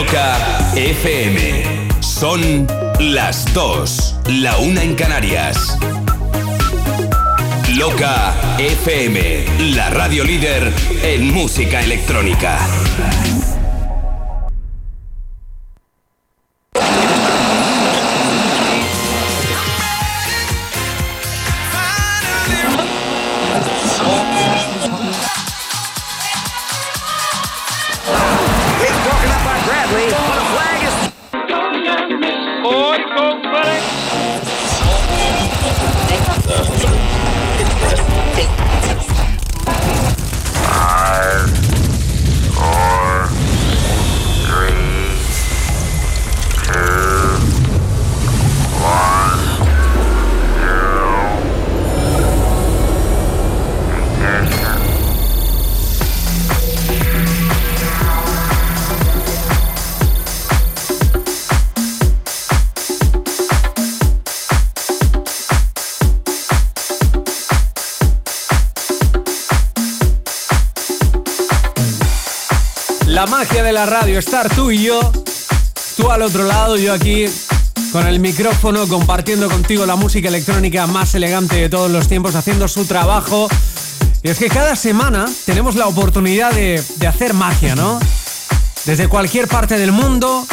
Loca FM. Son las dos, la una en Canarias. Loca FM, la radio líder en música electrónica. La radio, estar tú y yo, tú al otro lado, yo aquí con el micrófono compartiendo contigo la música electrónica más elegante de todos los tiempos, haciendo su trabajo. Y es que cada semana tenemos la oportunidad de, de hacer magia, ¿no? Desde cualquier parte del mundo,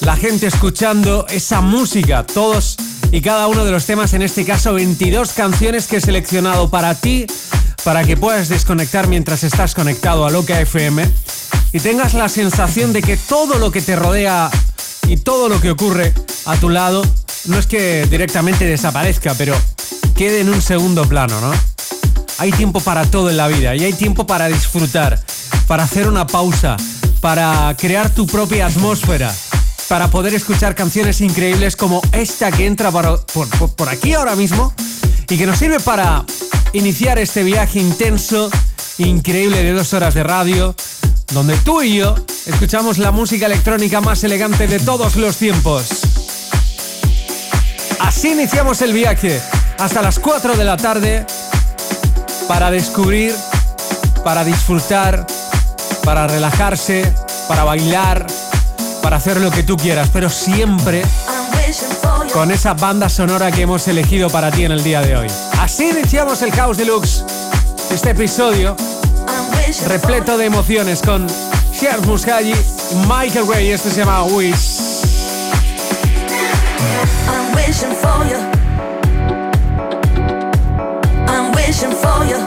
la gente escuchando esa música, todos y cada uno de los temas, en este caso 22 canciones que he seleccionado para ti, para que puedas desconectar mientras estás conectado a Loca FM y tengas la sensación de que todo lo que te rodea y todo lo que ocurre a tu lado no es que directamente desaparezca, pero quede en un segundo plano, ¿no? Hay tiempo para todo en la vida y hay tiempo para disfrutar, para hacer una pausa, para crear tu propia atmósfera, para poder escuchar canciones increíbles como esta que entra por, aquí ahora mismo y que nos sirve para iniciar este viaje intenso, increíble de dos horas de radio donde tú y yo escuchamos la música electrónica más elegante de todos los tiempos. Así iniciamos el viaje hasta las 4 de la tarde para descubrir, para disfrutar, para relajarse, para bailar, para hacer lo que tú quieras, pero siempre con esa banda sonora que hemos elegido para ti en el día de hoy. Así iniciamos el House Deluxe, este episodio repleto de emociones con Sheriff Muscagli Michael Ray. Este se llama Wish. I'm wishing for you. I'm wishing for you.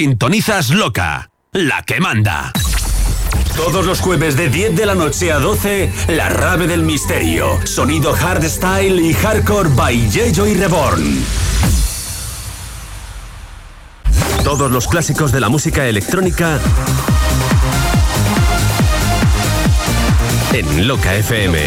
Sintonizas Loca, la que manda. Todos los jueves de 10 de la noche a 12, La Rave del Misterio. Sonido hardstyle y hardcore by y Reborn. Todos los clásicos de la música electrónica en Loca FM.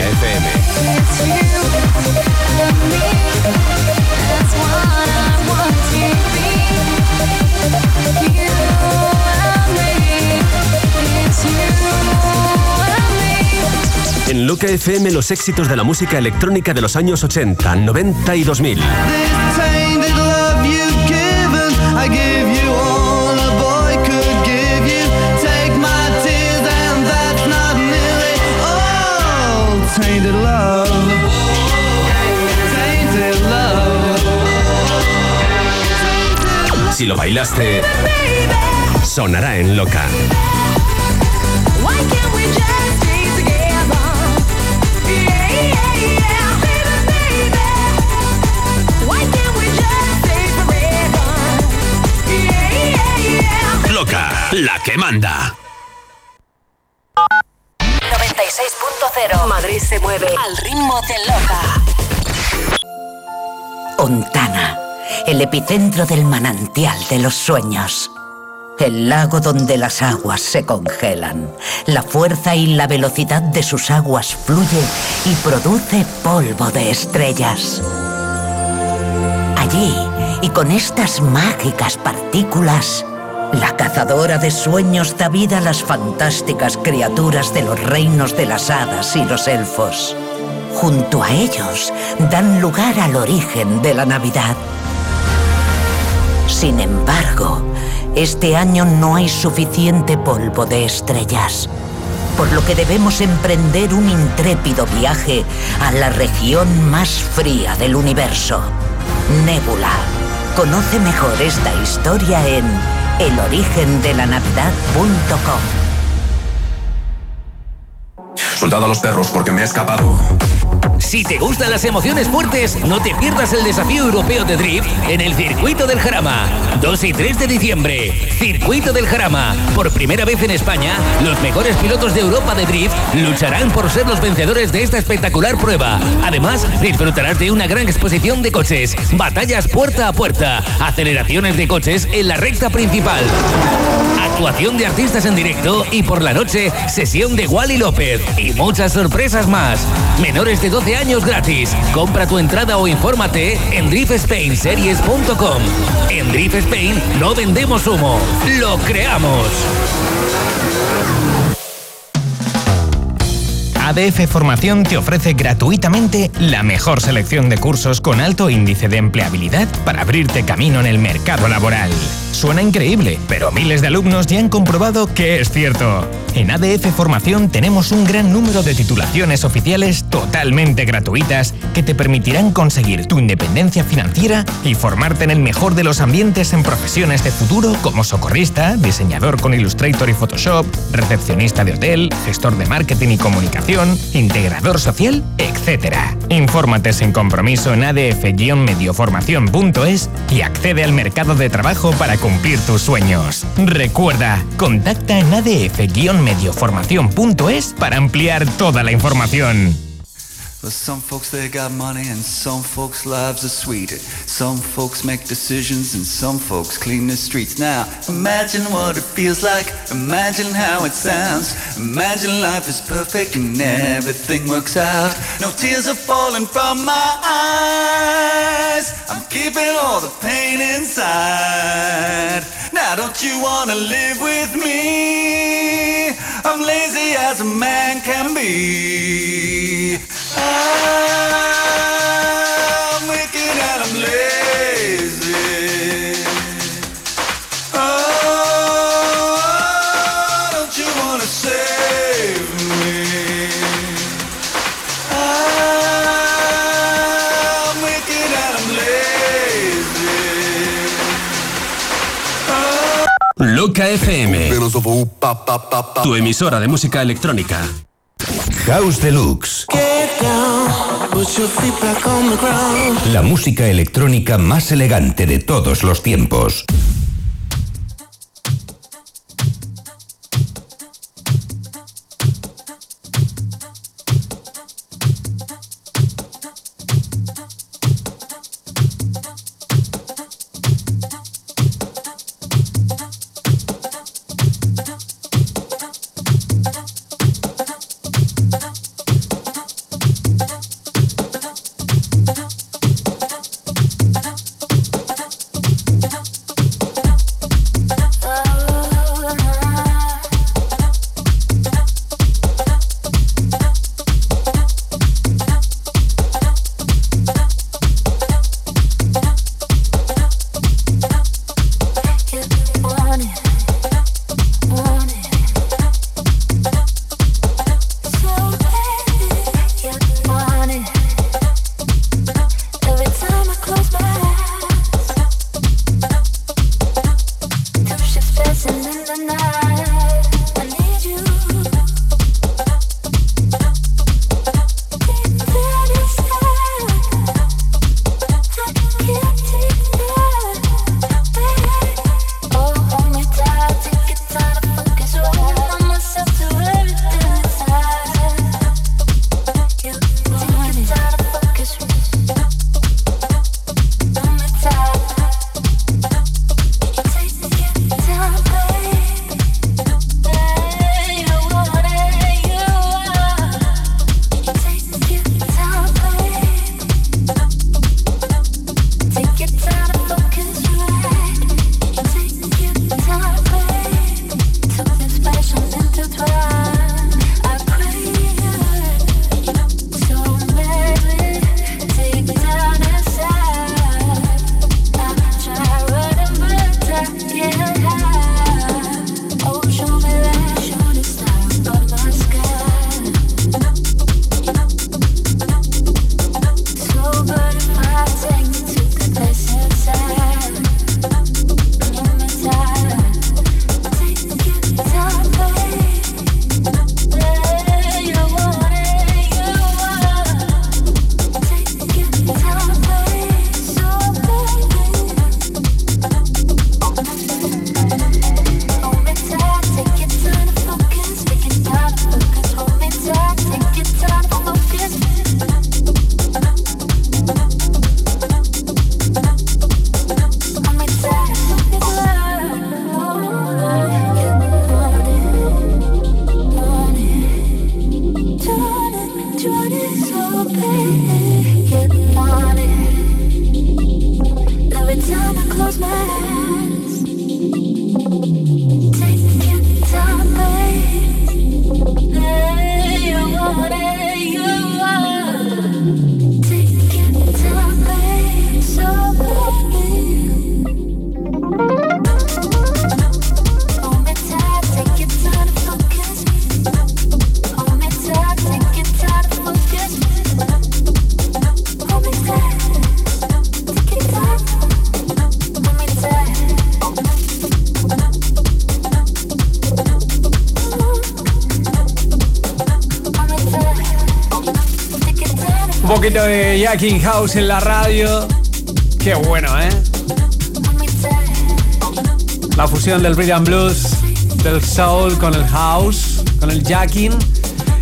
En Loca FM los éxitos de la música electrónica de los años 80, 90 y 2000. Si lo bailaste, sonará en Loca. La que manda. 96.0 Madrid se mueve al ritmo de Loca. Ontana, el epicentro del manantial de los sueños. El lago donde las aguas se congelan. La fuerza y la velocidad de sus aguas fluye y produce polvo de estrellas. Allí, y con estas mágicas partículas, la cazadora de sueños da vida a las fantásticas criaturas de los reinos de las hadas y los elfos. Junto a ellos dan lugar al origen de la Navidad. Sin embargo, este año no hay suficiente polvo de estrellas, por lo que debemos emprender un intrépido viaje a la región más fría del universo, Nébula. Conoce mejor esta historia en elorigendelanavidad.com. Soldado a los perros porque me he escapado. Si te gustan las emociones fuertes, no te pierdas el desafío europeo de drift en el Circuito del Jarama. 2 y 3 de diciembre. Circuito del Jarama. Por primera vez en España, los mejores pilotos de Europa de drift lucharán por ser los vencedores de esta espectacular prueba. Además, disfrutarás de una gran exposición de coches, batallas puerta a puerta, aceleraciones de coches en la recta principal. Actuación de artistas en directo y por la noche, sesión de Wally López y muchas sorpresas más. Menores de 12 años gratis. Compra tu entrada o infórmate en driftspainseries.com. En Drift Spain no vendemos humo, lo creamos. ADF Formación te ofrece gratuitamente la mejor selección de cursos con alto índice de empleabilidad para abrirte camino en el mercado laboral. Suena increíble, pero miles de alumnos ya han comprobado que es cierto. En ADF Formación tenemos un gran número de titulaciones oficiales totalmente gratuitas que te permitirán conseguir tu independencia financiera y formarte en el mejor de los ambientes en profesiones de futuro como socorrista, diseñador con Illustrator y Photoshop, recepcionista de hotel, gestor de marketing y comunicación, integrador social, etc. Infórmate sin compromiso en adf-medioformación.es y accede al mercado de trabajo para cumplir tus sueños. Recuerda, contacta en adf-medioformación.es para ampliar toda la información. Well, some folks they got money and some folks' lives are sweeter. Some folks make decisions and some folks clean the streets. Now, imagine what it feels like. Imagine how it sounds. Imagine life is perfect and everything works out. No tears are falling from my eyes. I'm keeping all the pain inside. Now, don't you wanna live with me? I'm lazy as a man can be. I'm wicked and I'm lazy. Oh, don't you wanna save me? I'm wicked and I'm lazy. Loca FM. Tu emisora de música electrónica. House Deluxe. La música electrónica más elegante de todos los tiempos. King House en la radio. Qué bueno, ¿eh? La fusión del rhythm blues, del soul con el house, con el jacking.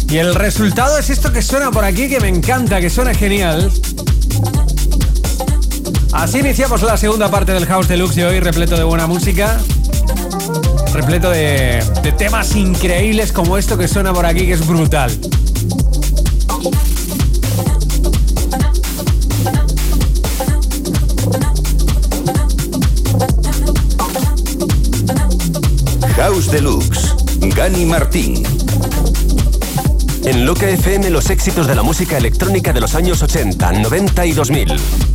Y el resultado es esto que suena por aquí, que me encanta, que suena genial. Así iniciamos la segunda parte del House Deluxe de hoy, repleto de buena música, repleto de, de temas increíbles como esto que suena por aquí, que es brutal. Deluxe, Gani Martín. En Loca FM los éxitos de la música electrónica de los años 80, 90 y 2000.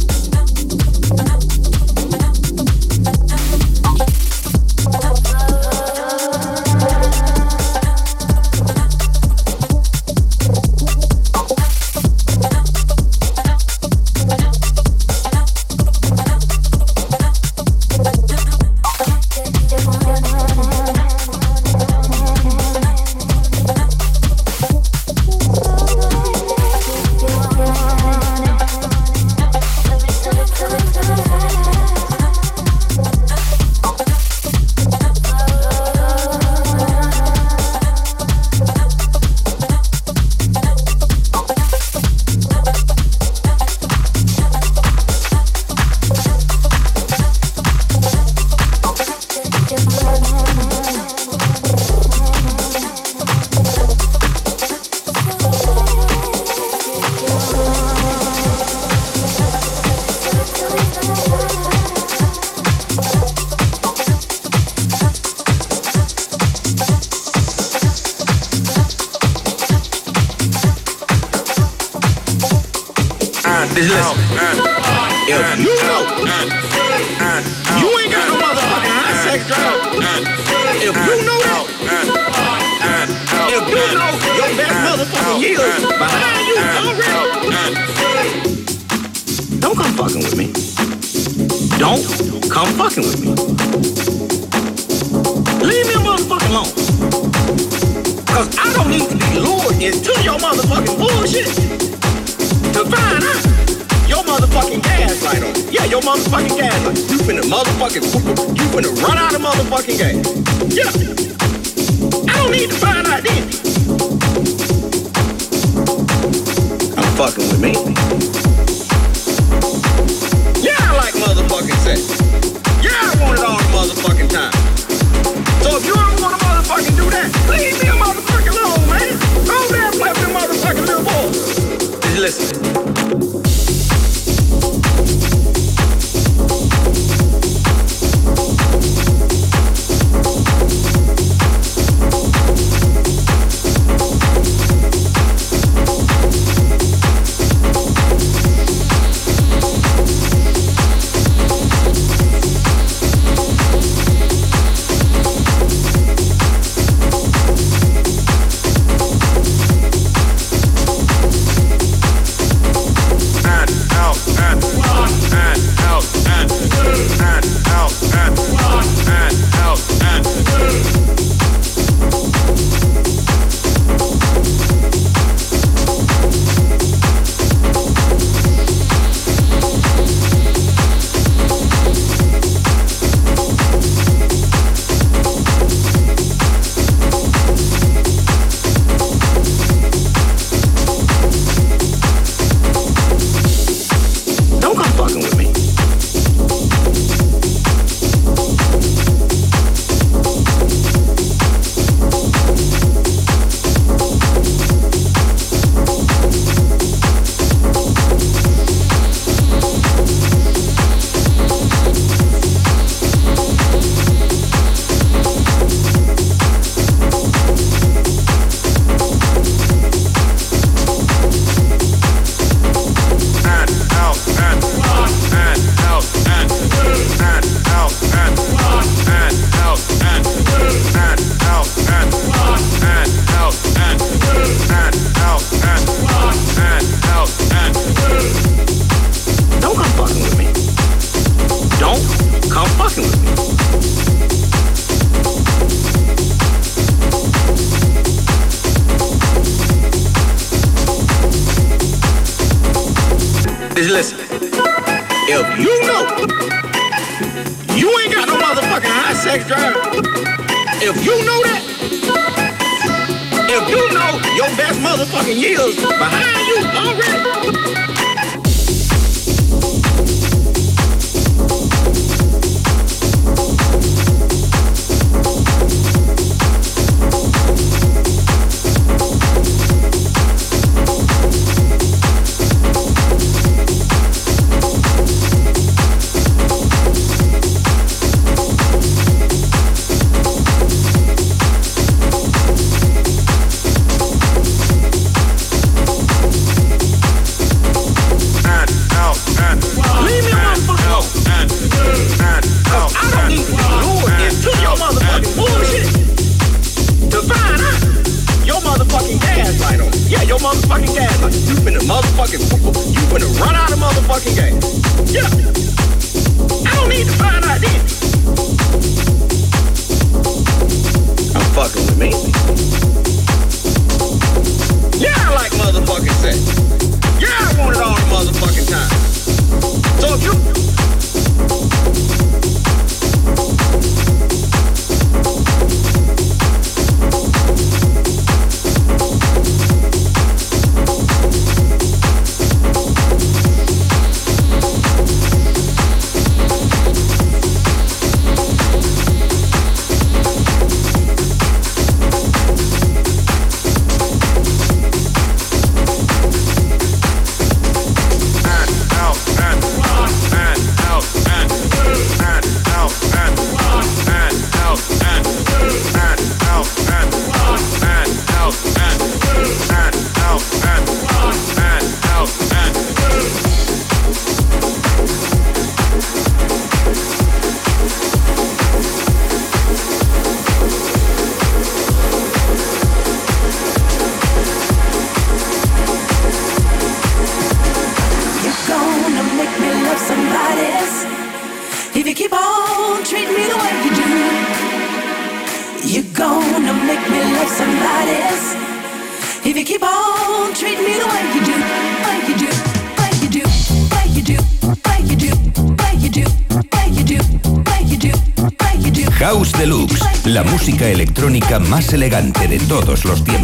Elegante de todos los tiempos.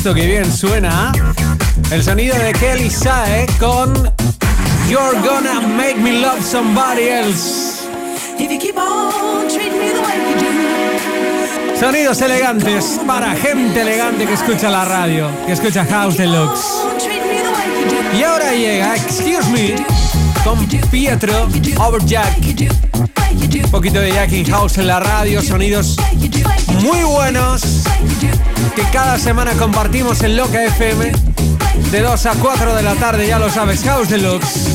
Esto, que bien suena. El sonido de Kelly Sae con You're Gonna Make Me Love Somebody Else. Sonidos elegantes para gente elegante que escucha la radio, que escucha House Deluxe. Y ahora llega Excuse Me con Pietro Overjack. Un poquito de Jacking House en la radio, sonidos muy buenos que cada semana compartimos en Loca FM de 2 a 4 de la tarde, ya lo sabes, House Deluxe.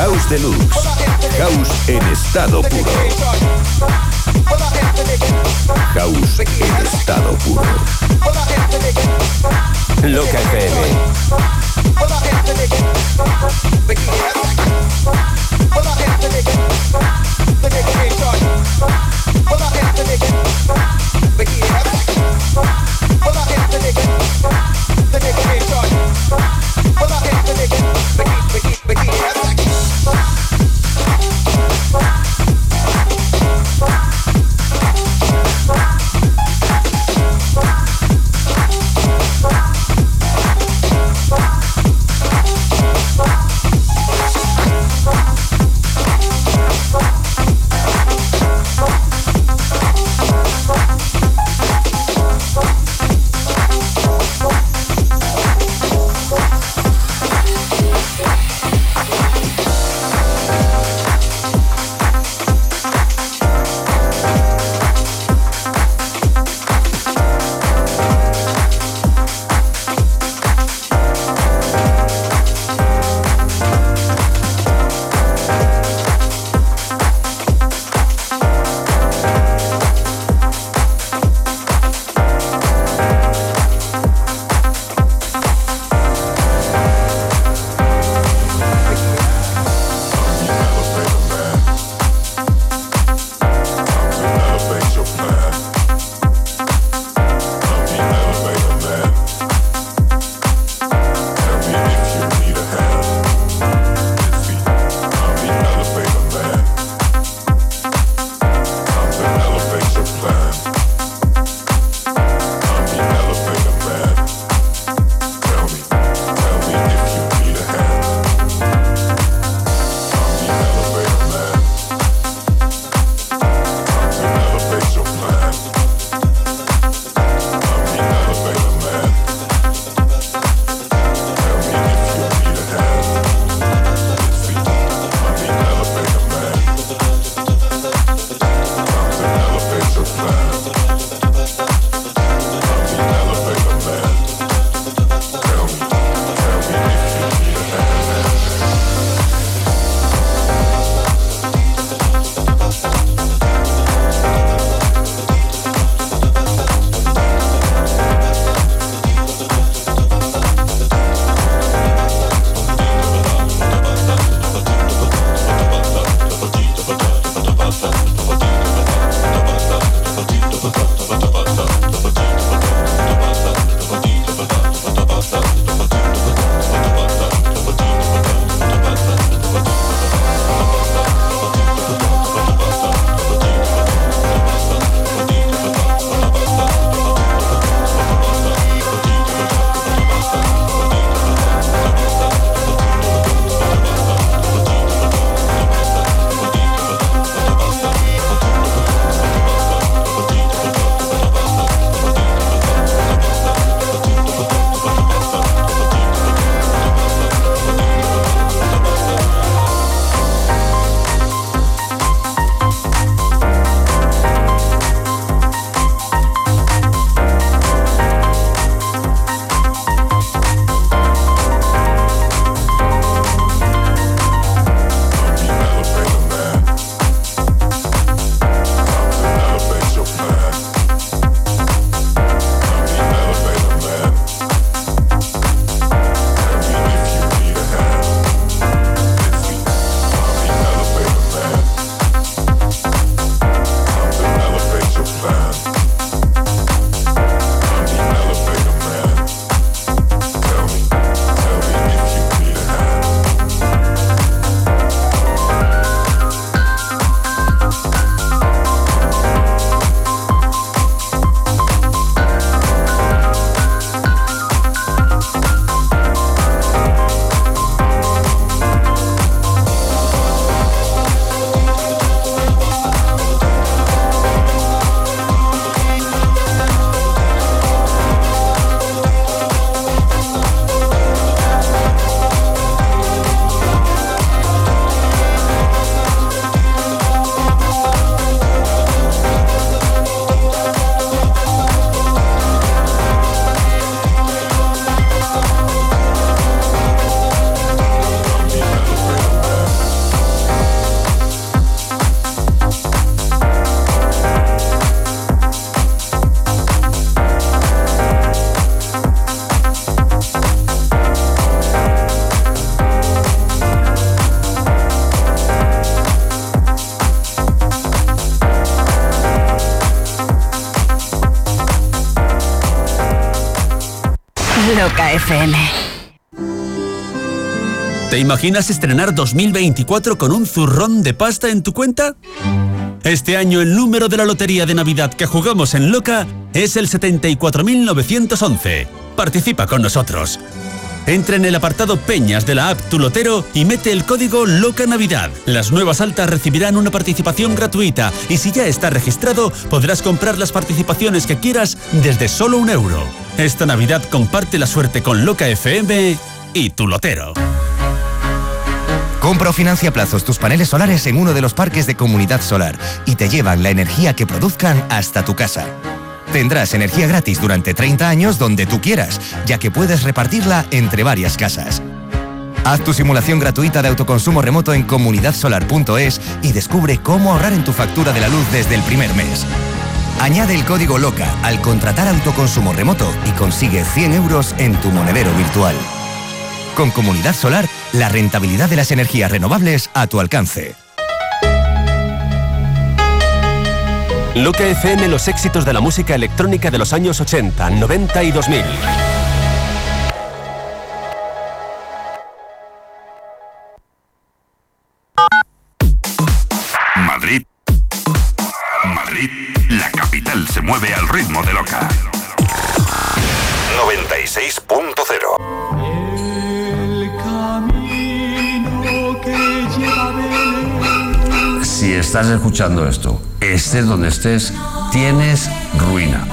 House Deluxe. House en estado puro. House en estado puro. Loca FM. ¿Te imaginas estrenar 2024 con un zurrón de pasta en tu cuenta? Este año el número de la lotería de Navidad que jugamos en Loca es el 74.911. Participa con nosotros. Entra en el apartado Peñas de la app Tu Lotero y mete el código Loca Navidad. Las nuevas altas recibirán una participación gratuita y si ya está registrado podrás comprar las participaciones que quieras desde solo un euro. Esta Navidad comparte la suerte con Loca FM y Tu Lotero. Compra o financia plazos tus paneles solares en uno de los parques de Comunidad Solar y te llevan la energía que produzcan hasta tu casa. Tendrás energía gratis durante 30 años donde tú quieras, ya que puedes repartirla entre varias casas. Haz tu simulación gratuita de autoconsumo remoto en comunidadsolar.es y descubre cómo ahorrar en tu factura de la luz desde el primer mes. Añade el código LOCA al contratar autoconsumo remoto y consigue 100 euros en tu monedero virtual. Con Comunidad Solar, la rentabilidad de las energías renovables a tu alcance. Loca FM los éxitos de la música electrónica de los años 80, 90 y 2000. Esto, estés donde estés, tienes ruina.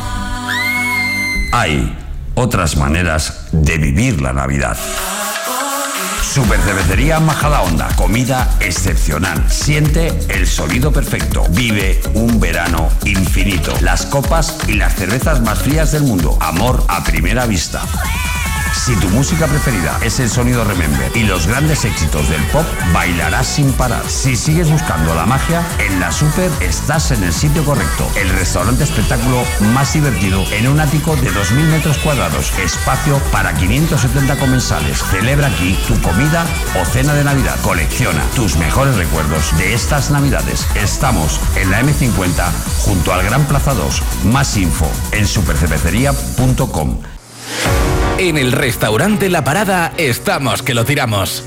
Hay otras maneras de vivir la Navidad. Super Cervecería Majada Onda, comida excepcional. Siente el sonido perfecto. Vive un verano infinito. Las copas y las cervezas más frías del mundo. Amor a primera vista. Si tu música preferida es el sonido Remember y los grandes éxitos del pop, bailarás sin parar. Si sigues buscando la magia, en la Super estás en el sitio correcto. El restaurante espectáculo más divertido en un ático de 2.000 metros cuadrados. Espacio para 570 comensales. Celebra aquí tu comida o cena de Navidad. Colecciona tus mejores recuerdos de estas Navidades. Estamos en la M50 junto al Gran Plaza 2. Más info en supercervecería.com. En el restaurante La Parada estamos que lo tiramos.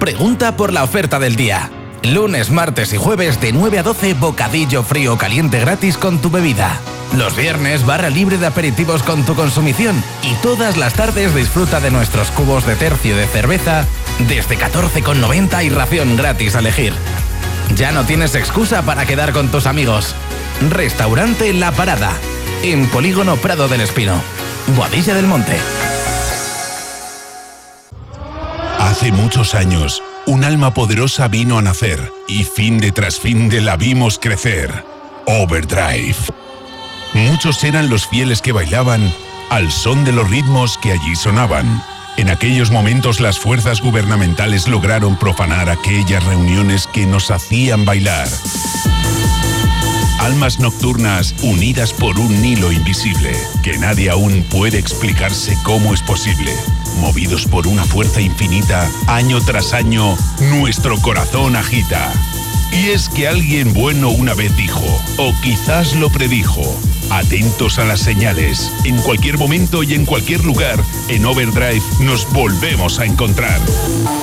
Pregunta por la oferta del día. Lunes, martes y jueves de 9 a 12 bocadillo frío caliente gratis con tu bebida. Los viernes barra libre de aperitivos con tu consumición y todas las tardes disfruta de nuestros cubos de tercio de cerveza desde 14,90 y ración gratis a elegir. Ya no tienes excusa para quedar con tus amigos. Restaurante La Parada, en Polígono Prado del Espino, Boadilla del Monte. Hace muchos años, un alma poderosa vino a nacer y fin de tras fin de la vimos crecer. Overdrive. Muchos eran los fieles que bailaban al son de los ritmos que allí sonaban. En aquellos momentos las fuerzas gubernamentales lograron profanar aquellas reuniones que nos hacían bailar. Almas nocturnas unidas por un hilo invisible, que nadie aún puede explicarse cómo es posible. Movidos por una fuerza infinita, año tras año, nuestro corazón agita. Y es que alguien bueno una vez dijo, o quizás lo predijo, atentos a las señales. En cualquier momento y en cualquier lugar, en Overdrive nos volvemos a encontrar.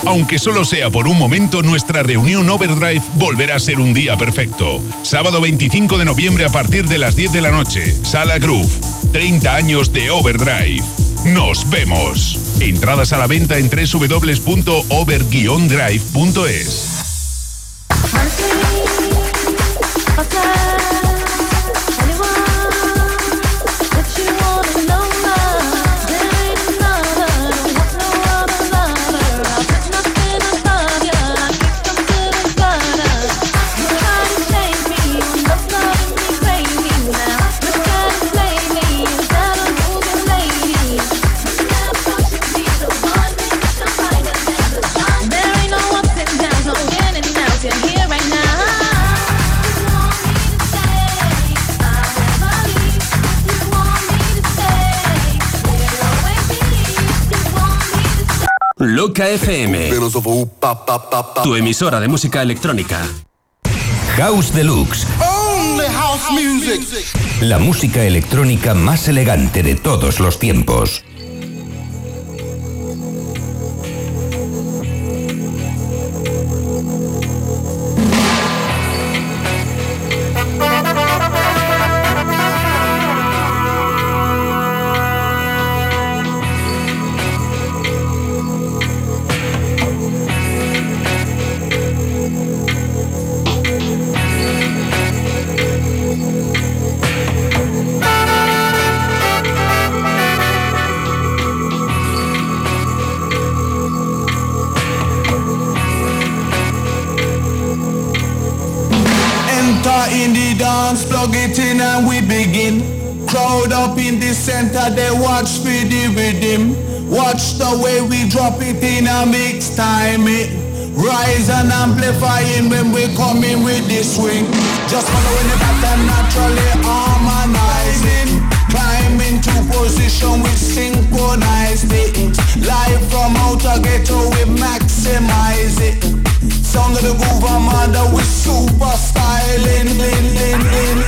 Aunque solo sea por un momento, nuestra reunión Overdrive volverá a ser un día perfecto. Sábado 25 de noviembre a partir de las 10 de la noche, Sala Groove. 30 años de Overdrive. Nos vemos. Entradas a la venta en www.over-drive.es. Loca FM. Tu emisora de música electrónica. House Deluxe. Only house music. La música electrónica más elegante de todos los tiempos. The rhythm. Watch the way we drop it in a mix time. It rise and amplifying when we come in with the swing. Just following the pattern naturally harmonizing. Climb into position with synchronized it. Live from outer ghetto we maximize it. Sound of the groove under with super styling. Lin, lin, lin,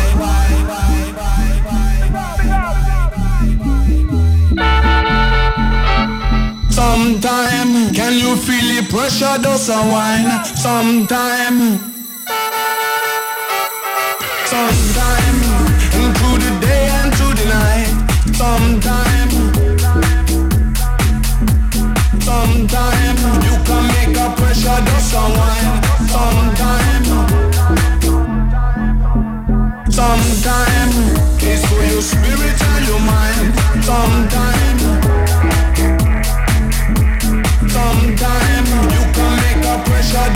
Sometime, can you feel the pressure does a wine? Sometime, sometime, through the day and through the night. Sometime, sometime, you can make a pressure does a wine. Sometime, sometime, it's for your spirit and your mind. Sometime. Sometime you can make pressure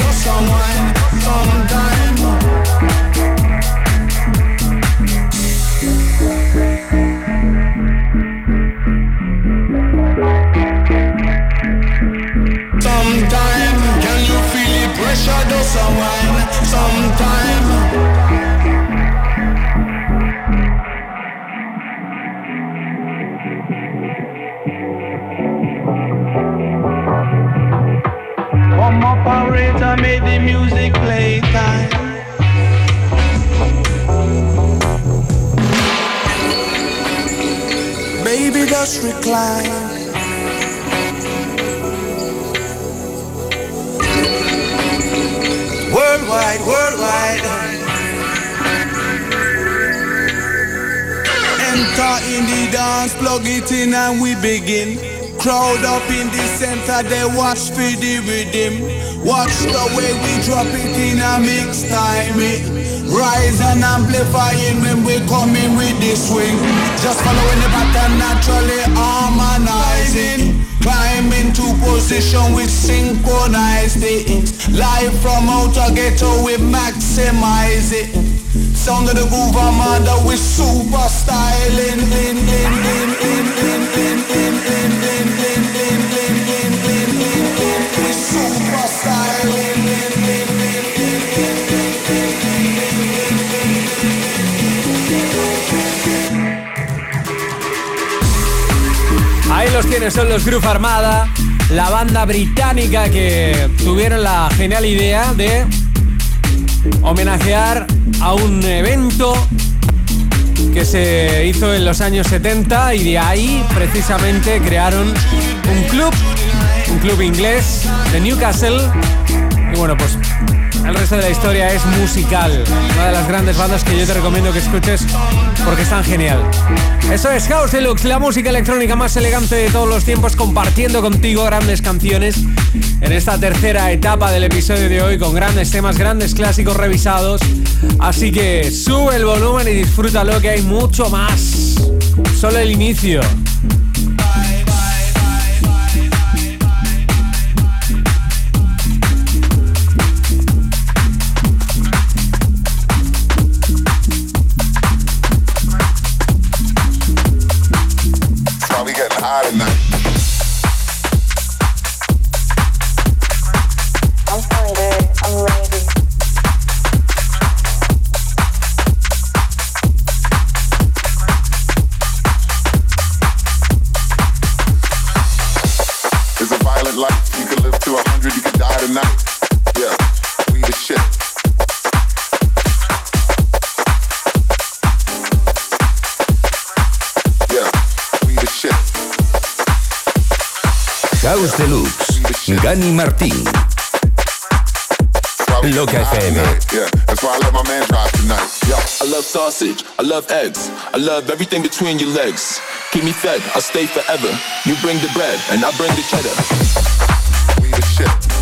can you feel the pressure do someone? Sometime. Just recline. Worldwide, worldwide. Enter in the dance, plug it in and we begin. Crowd up in the center, they watch for the rhythm. Watch the way we drop it in a mix time. It rise and amplifying when we come in with the swing. Just following the pattern naturally harmonizing. Climb into position with synchronized it. Live from outer ghetto we maximize it. Sound of the groove under with super styling. Lin, lin, lin, lin, lin, lin, lin, lin, lin, lin, los tienes, son los Groove Armada, la banda británica que tuvieron la genial idea de homenajear a un evento que se hizo en los años 70 y de ahí precisamente crearon un club, un club inglés de Newcastle. Y bueno, pues el resto de la historia es musical. Una de las grandes bandas que yo te recomiendo que escuches porque es tan genial. Eso es House Deluxe, la música electrónica más elegante de todos los tiempos, compartiendo contigo grandes canciones en esta tercera etapa del episodio de hoy con grandes temas, grandes clásicos revisados. Así que sube el volumen y disfrútalo que hay mucho más. Solo el inicio. Martín. Loca FM. Yeah, that's why I let my man drive tonight. Yo, I love sausage, I love eggs, I love everything between your legs. Keep me fed, I'll stay forever. You bring the bread, and I bring the cheddar. We the shit.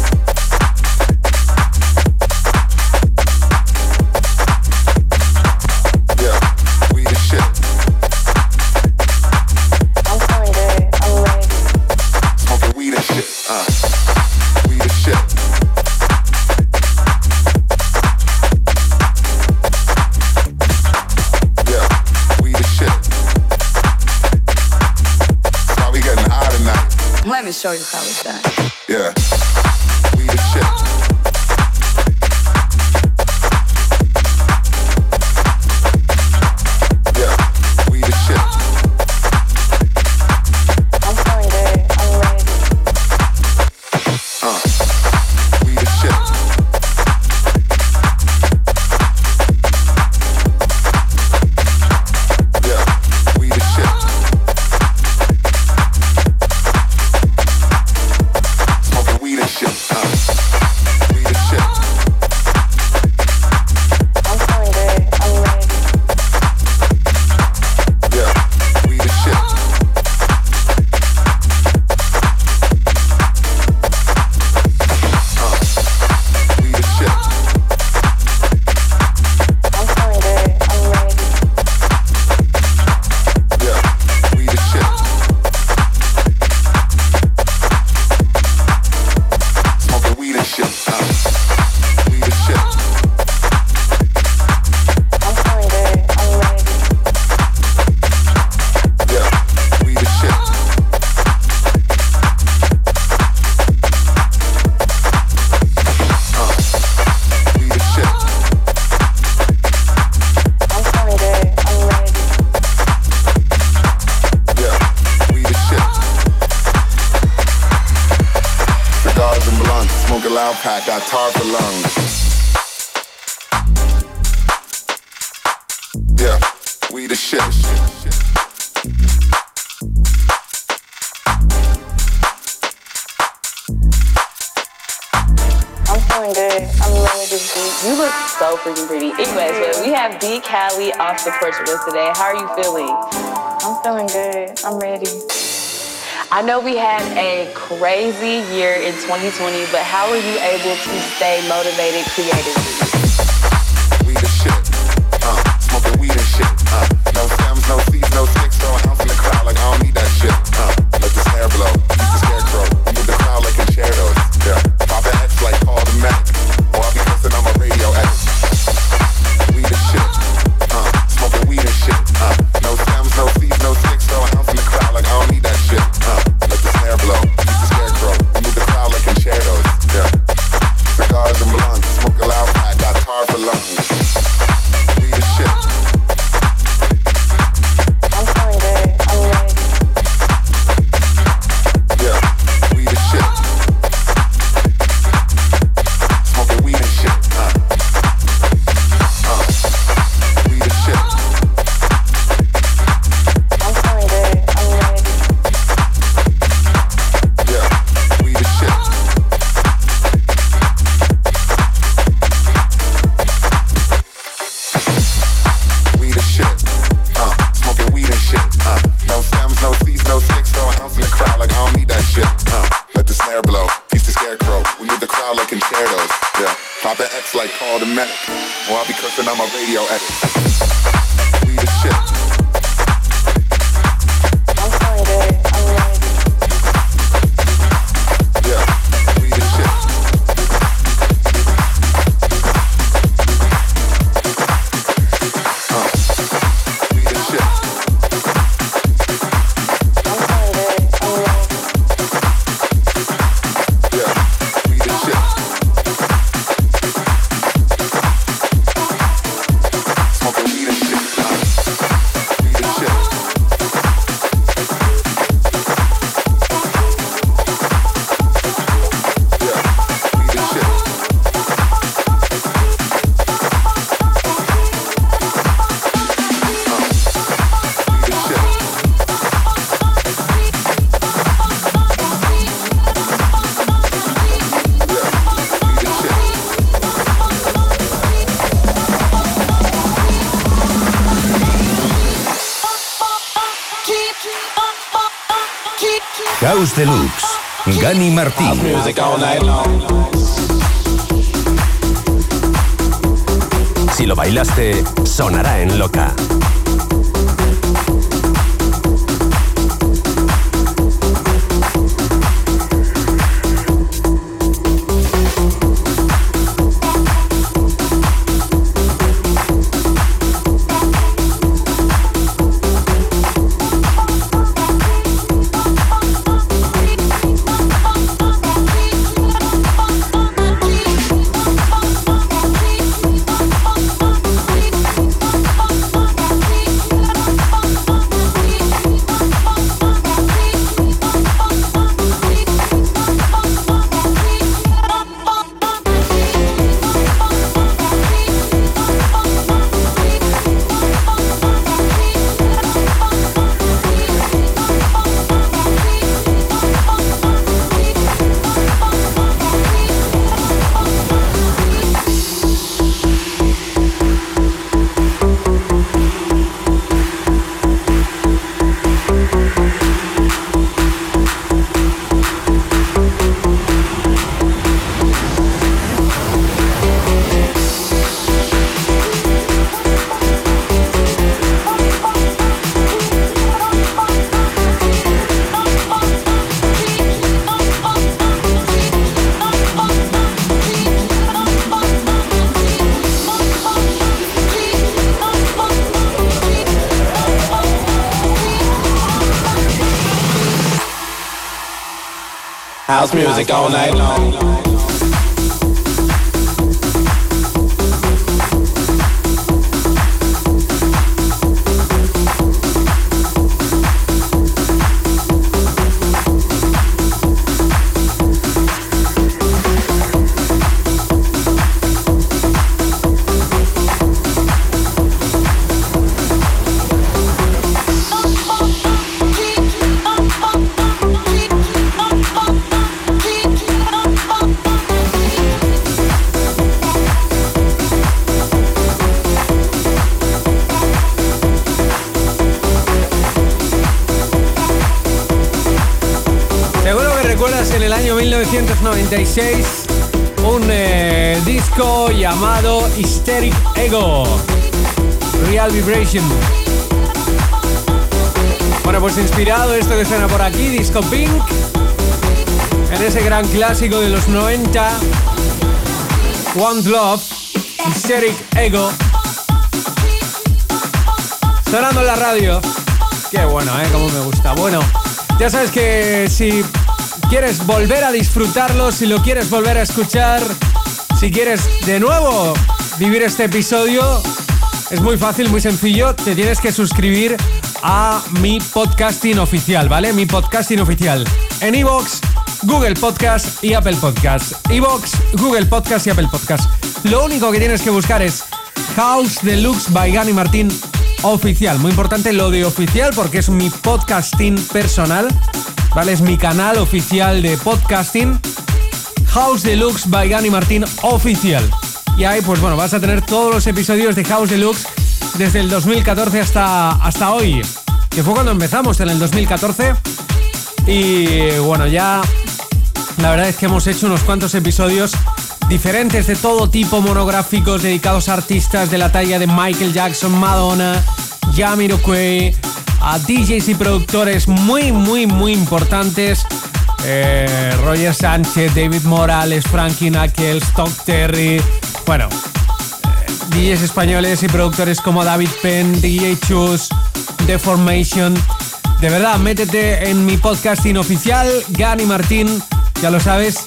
I know we had a crazy year in 2020, but how are you able to stay motivated creatively? Uh, uh, no no house in the crowd, like I don't need that shit, uh, let blow, Martín. Si music all night long. 1996 un eh, disco llamado Hysteric Ego. Real Vibration. Bueno, pues inspirado esto que suena por aquí, Disco Pink, en ese gran clásico de los 90, One Love, Hysteric Ego. Sonando en la radio. Qué bueno, ¿eh? Como me gusta. Bueno, ya sabes que si quieres volver a disfrutarlo, si lo quieres volver a escuchar, si quieres de nuevo vivir este episodio, es muy fácil, muy sencillo. Te tienes que suscribir a mi podcasting oficial, ¿vale? Mi podcasting oficial. En iVoox, Google Podcast y Apple Podcast. iVoox, Google Podcast y Apple Podcast. Lo único que tienes que buscar es House Deluxe by Gani Martín oficial. Muy importante lo de oficial porque es mi podcasting personal. ¿Vale? Es mi canal oficial de podcasting. House Deluxe by Gani Martín oficial. Y ahí, pues bueno, vas a tener todos los episodios de House Deluxe desde el 2014 hasta, hasta hoy. Que fue cuando empezamos en el 2014. Y bueno, ya la verdad es que hemos hecho unos cuantos episodios diferentes de todo tipo, monográficos dedicados a artistas de la talla de Michael Jackson, Madonna, Jamiroquai, a DJs y productores muy, muy, muy importantes. Eh, Roger Sánchez, David Morales, Frankie Knuckles, Stock Terry. Bueno, eh, DJs españoles y productores como David Penn, DJ Chus, The Formation. De verdad, métete en mi podcasting oficial, Gani Martín, ya lo sabes,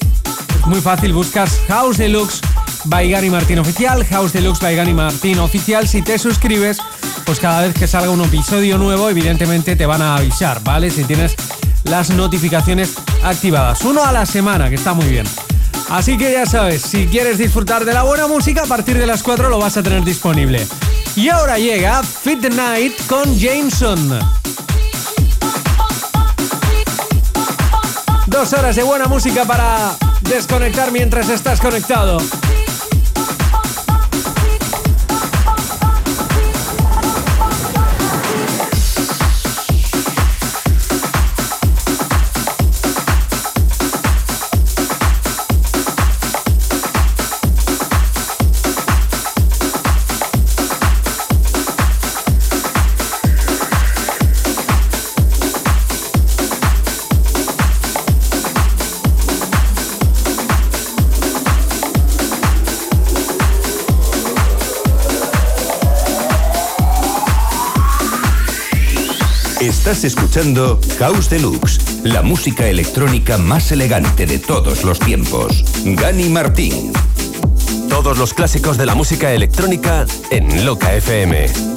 es muy fácil, buscas House Deluxe by Gani Martín Oficial, House Deluxe by Gani Martín Oficial. Si te suscribes, pues cada vez que salga un episodio nuevo, evidentemente te van a avisar, ¿vale? Si tienes las notificaciones activadas. Uno a la semana, que está muy bien. Así que ya sabes, si quieres disfrutar de la buena música, a partir de las 4 lo vas a tener disponible. Y ahora llega Fit the Night con Jameson. Dos horas de buena música para desconectar mientras estás conectado. Estás escuchando House Deluxe, la música electrónica más elegante de todos los tiempos. Gani Martín. Todos los clásicos de la música electrónica en Loca FM.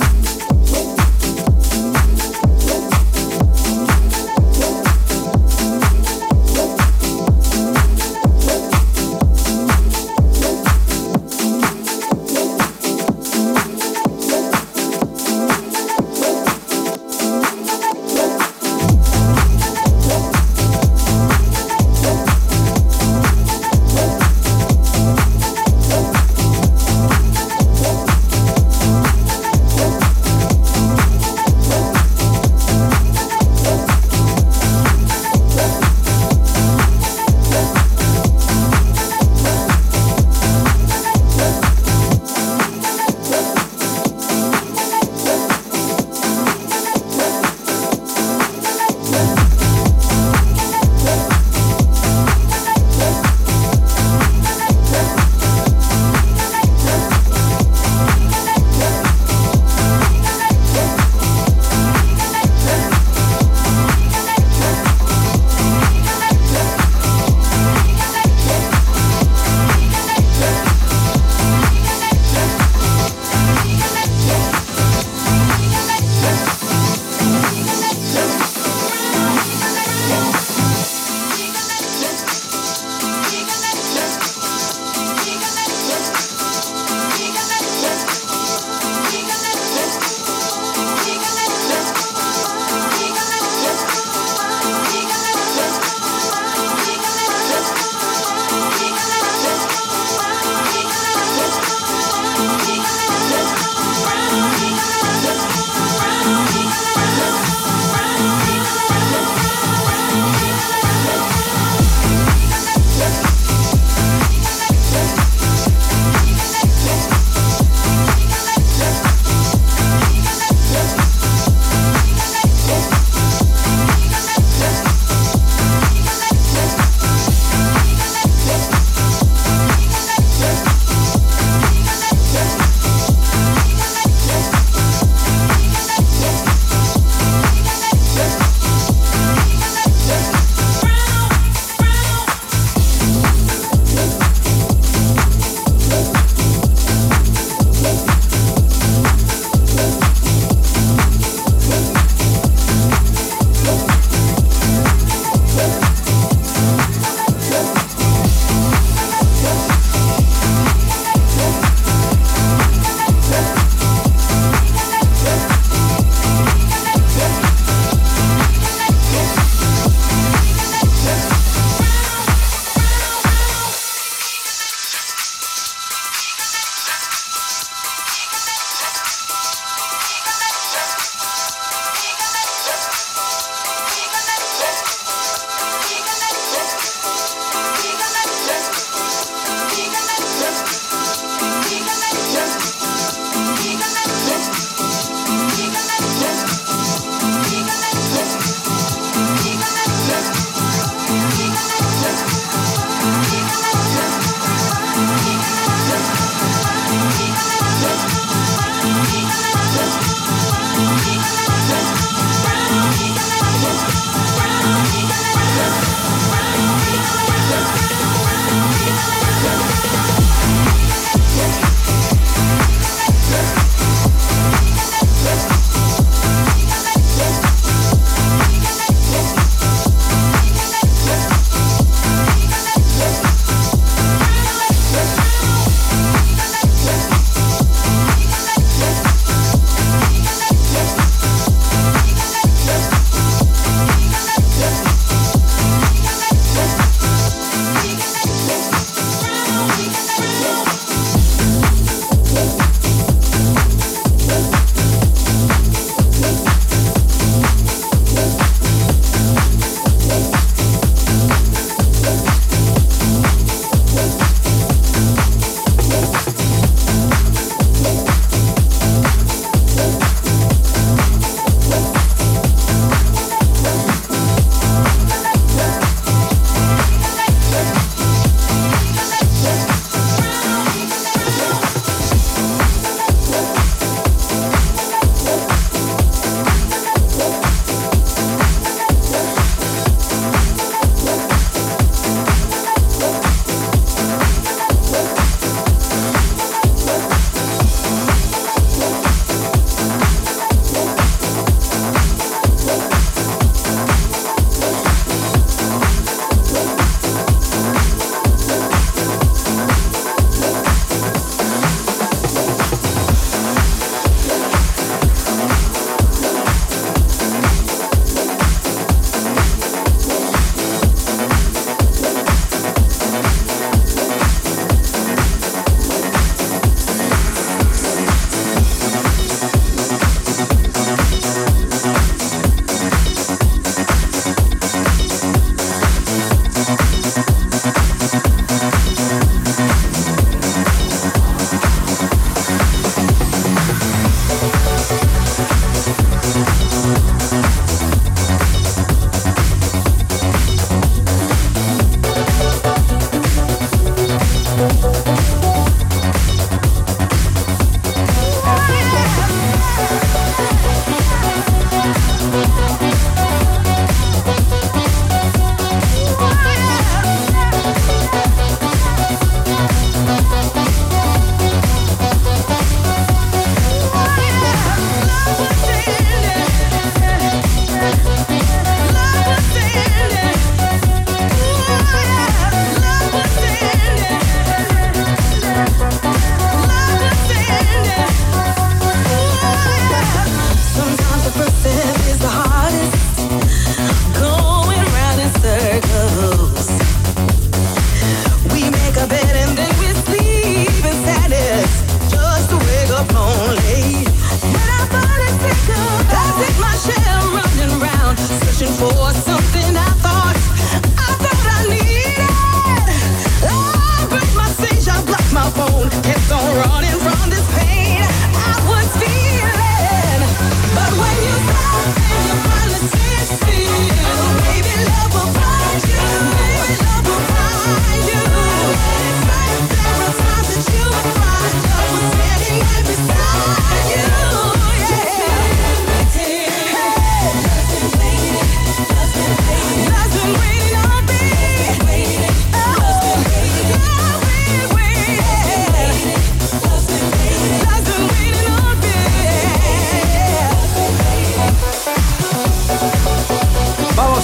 Something I thought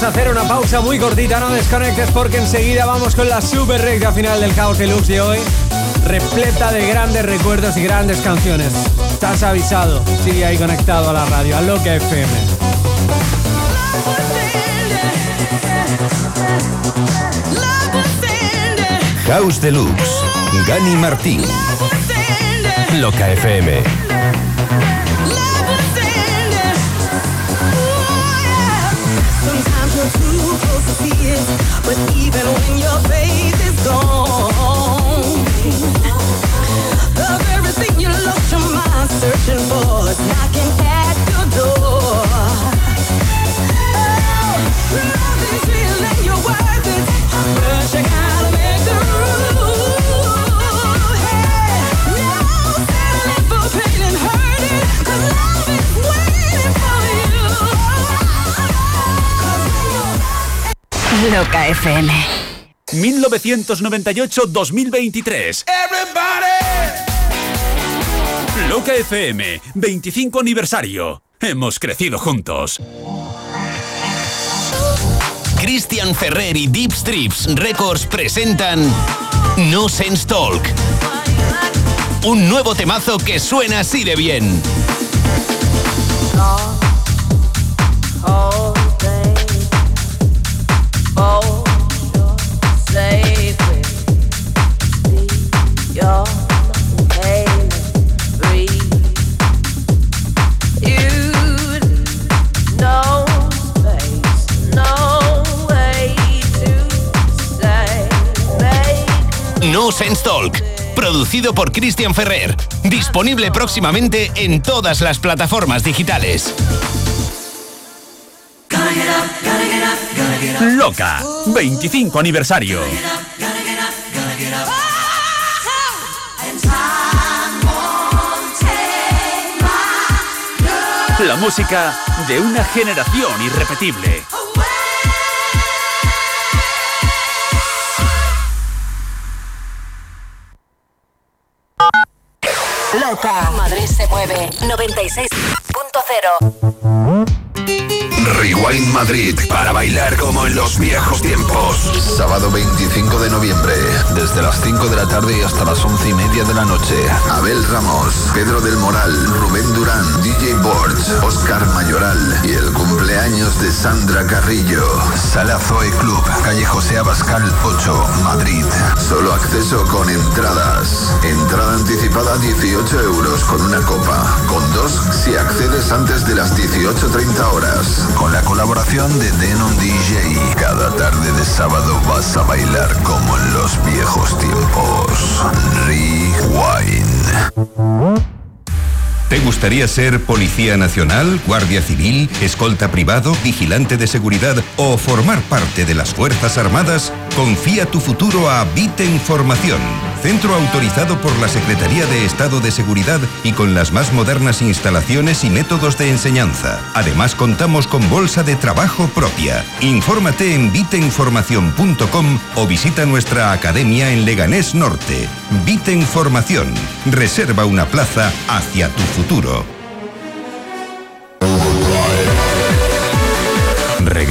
hacer una pausa muy cortita, no desconectes porque enseguida vamos con la super recta final del Chaos Deluxe de hoy, repleta de grandes recuerdos y grandes canciones. Estás avisado, sigue ahí conectado a la radio, a lo que FM. House Deluxe. Gani Martín. Loca FM. Loca FM. 1998-2023. Loca FM, 25 aniversario. Hemos crecido juntos. Christian Ferrer y Deep Strips Records presentan No Sense Talk. Un nuevo temazo que suena así de bien. No Sense Talk. Producido por Christian Ferrer. Disponible próximamente en todas las plataformas digitales. Loca, 25 aniversario. La música de una generación irrepetible. Madrid se mueve. 96.0. Rewind Madrid para bailar como en los viejos tiempos. Sábado 25 de noviembre, desde las 5 de la tarde hasta las 11 y media de la noche. Abel Ramos, Pedro del Moral, Rubén Durán, DJ Borch, Oscar Mayoral y el cumpleaños de Sandra Carrillo. Sala Zoe Club, calle José Abascal 8, Madrid. Solo acceso con entradas. Entrada anticipada 18 euros con una copa. Con dos si accedes antes de las 18.30 horas. Con la colaboración de Denon DJ. Cada tarde de sábado vas a bailar como en los viejos tiempos. Rewind. ¿Te gustaría ser policía nacional, guardia civil, escolta privado, vigilante de seguridad o formar parte de las Fuerzas Armadas? Confía tu futuro a Viten Formación, centro autorizado por la Secretaría de Estado de Seguridad y con las más modernas instalaciones y métodos de enseñanza. Además contamos con bolsa de trabajo propia. Infórmate en vitenformación.com o visita nuestra academia en Leganés Norte. Viten Formación. Reserva una plaza hacia tu futuro.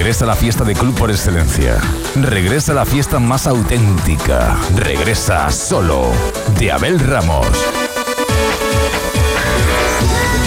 Regresa la fiesta de club por excelencia. Regresa la fiesta más auténtica. Regresa solo de Abel Ramos.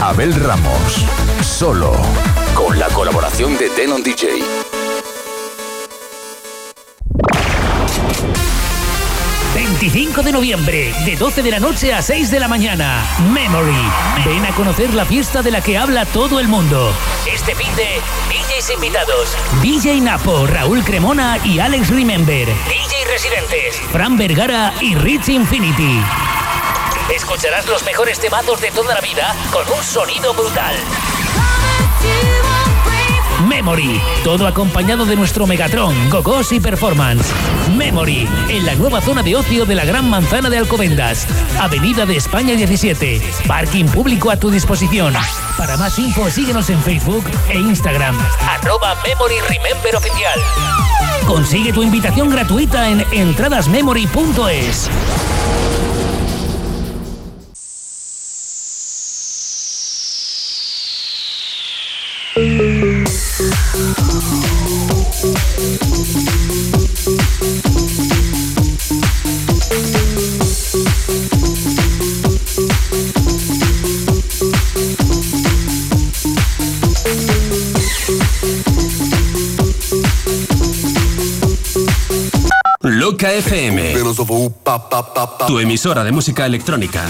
Abel Ramos. Solo con la colaboración de Denon DJ. ...25 de noviembre, de 12 de la noche a 6 de la mañana. Memory. Ven a conocer la fiesta de la que habla todo el mundo. Este fin DJs invitados. DJ Napo, Raúl Cremona y Alex Remember. DJ residentes. Fran Vergara y Rich Infinity. Escucharás los mejores temazos de toda la vida con un sonido brutal. Memory, todo acompañado de nuestro Megatron, Gogos y Performance. Memory, en la nueva zona de ocio de la Gran Manzana de Alcobendas, Avenida de España 17, parking público a tu disposición. Para más info síguenos en Facebook e Instagram, arroba Memory Remember Oficial. Consigue tu invitación gratuita en entradasmemory.es. Loca FM. Tu emisora de música electrónica.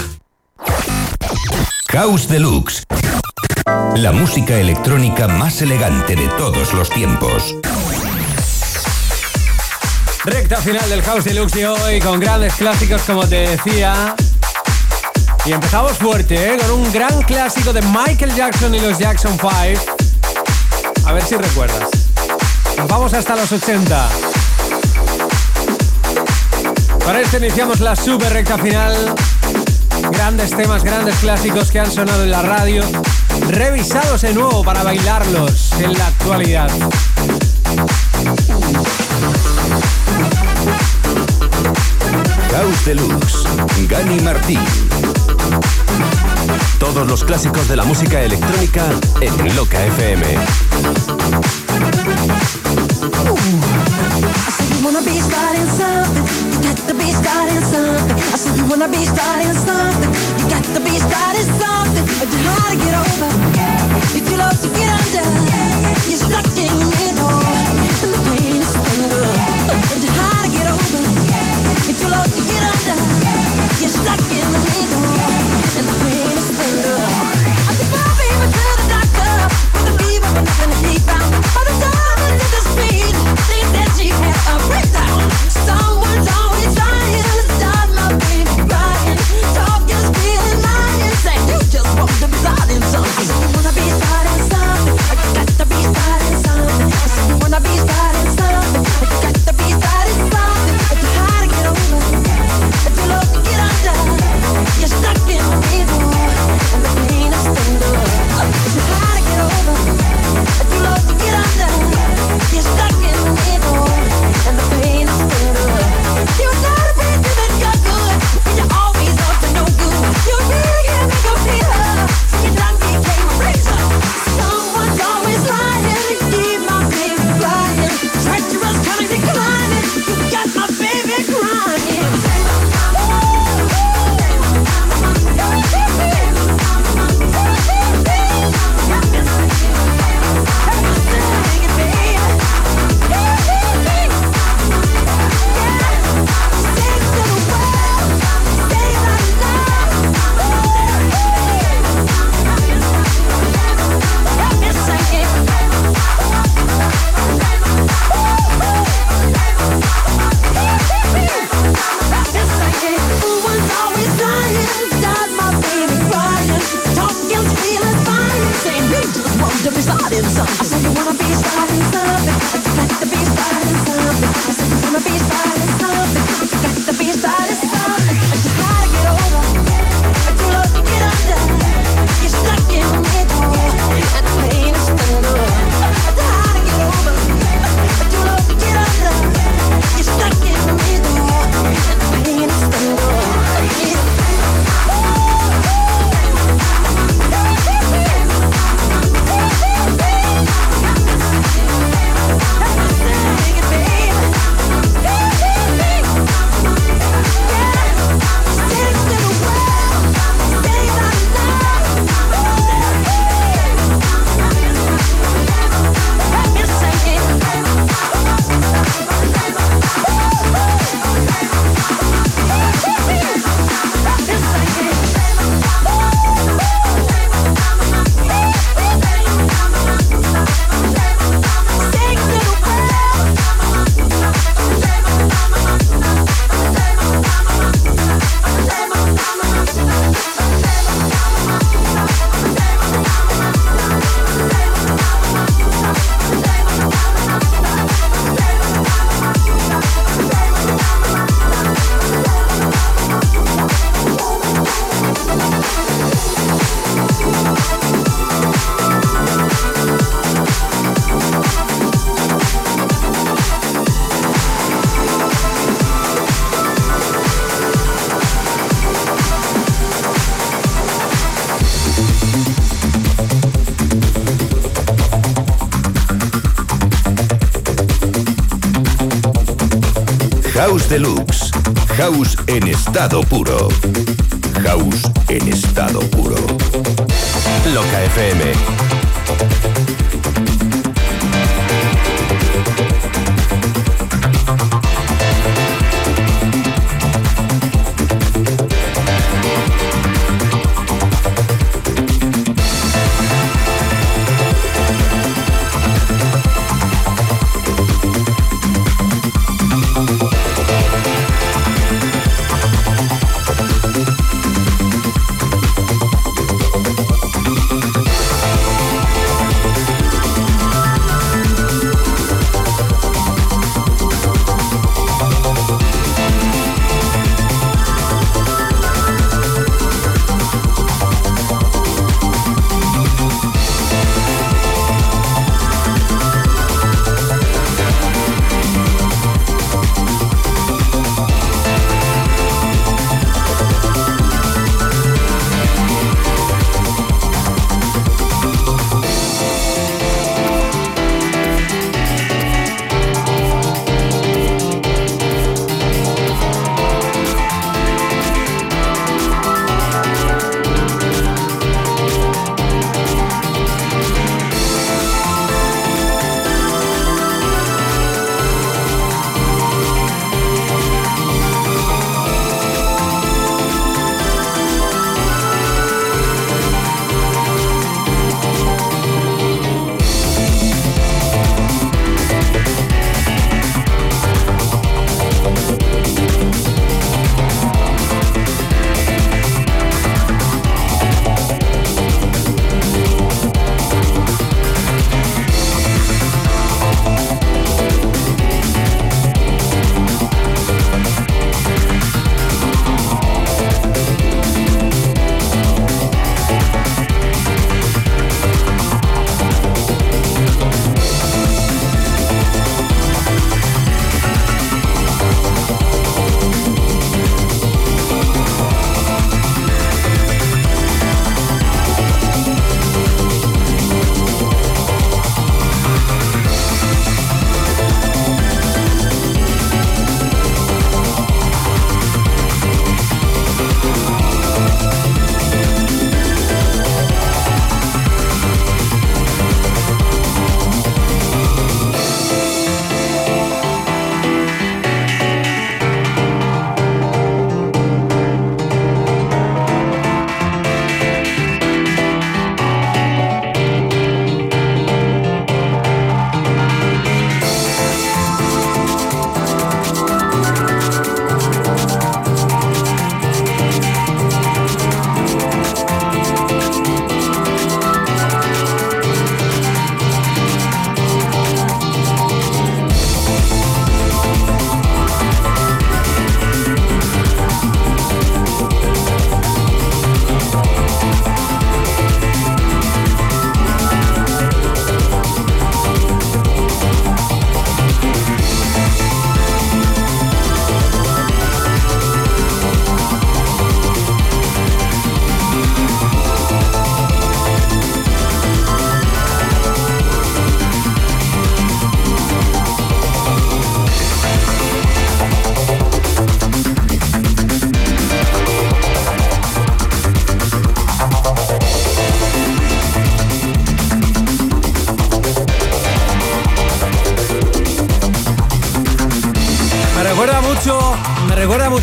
House Deluxe. La música electrónica más elegante de todos los tiempos. Recta final del House Deluxe de hoy con grandes clásicos como te decía. Y empezamos fuerte, ¿eh? con un gran clásico de Michael Jackson y los Jackson 5. A ver si recuerdas. Nos vamos hasta los 80. Para esto iniciamos la super recta final. Grandes temas, grandes clásicos que han sonado en la radio, revisados de nuevo para bailarlos en la actualidad. House Deluxe. Gani Martín. Todos los clásicos de la música electrónica en Loca FM. Starting something. I said you wanna be starting something, you got to be starting something. It's hard to get over, you love to get under, you're stuck in House Deluxe. House en estado puro. House en estado puro. Loca FM.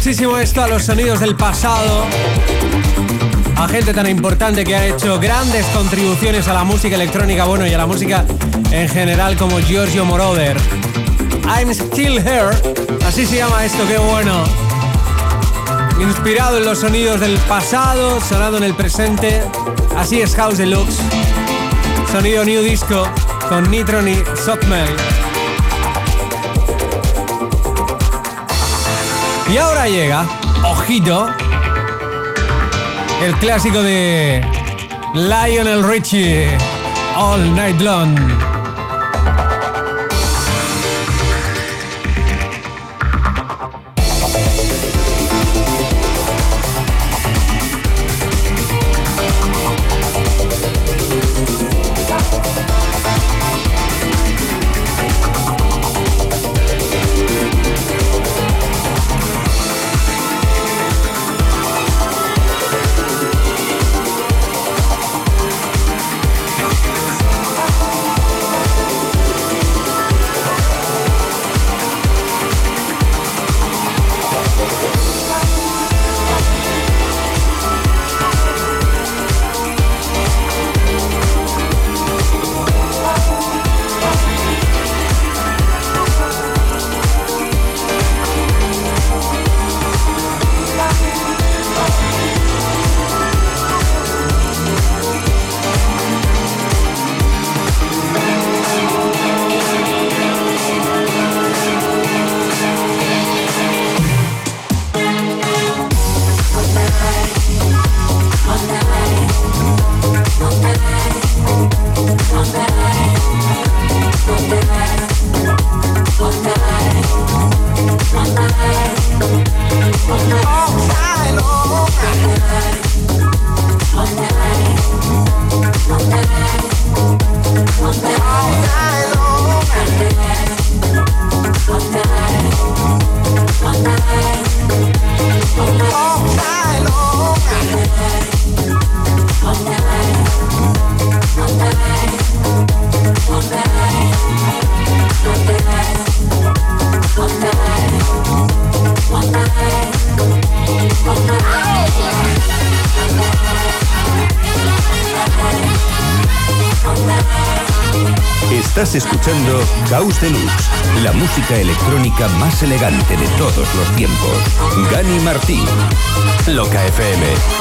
Muchísimo esto a los sonidos del pasado. A gente tan importante que ha hecho grandes contribuciones a la música electrónica, bueno, y a la música en general como Giorgio Moroder. I'm Still Here, así se llama esto, qué bueno. Inspirado en los sonidos del pasado, sonado en el presente. Así es House Deluxe. Sonido New Disco con Nitron y Y ahora llega, ojito, el clásico de Lionel Richie, All Night Long. House Deluxe, la música electrónica más elegante de todos los tiempos. Gani Martín. Loca FM.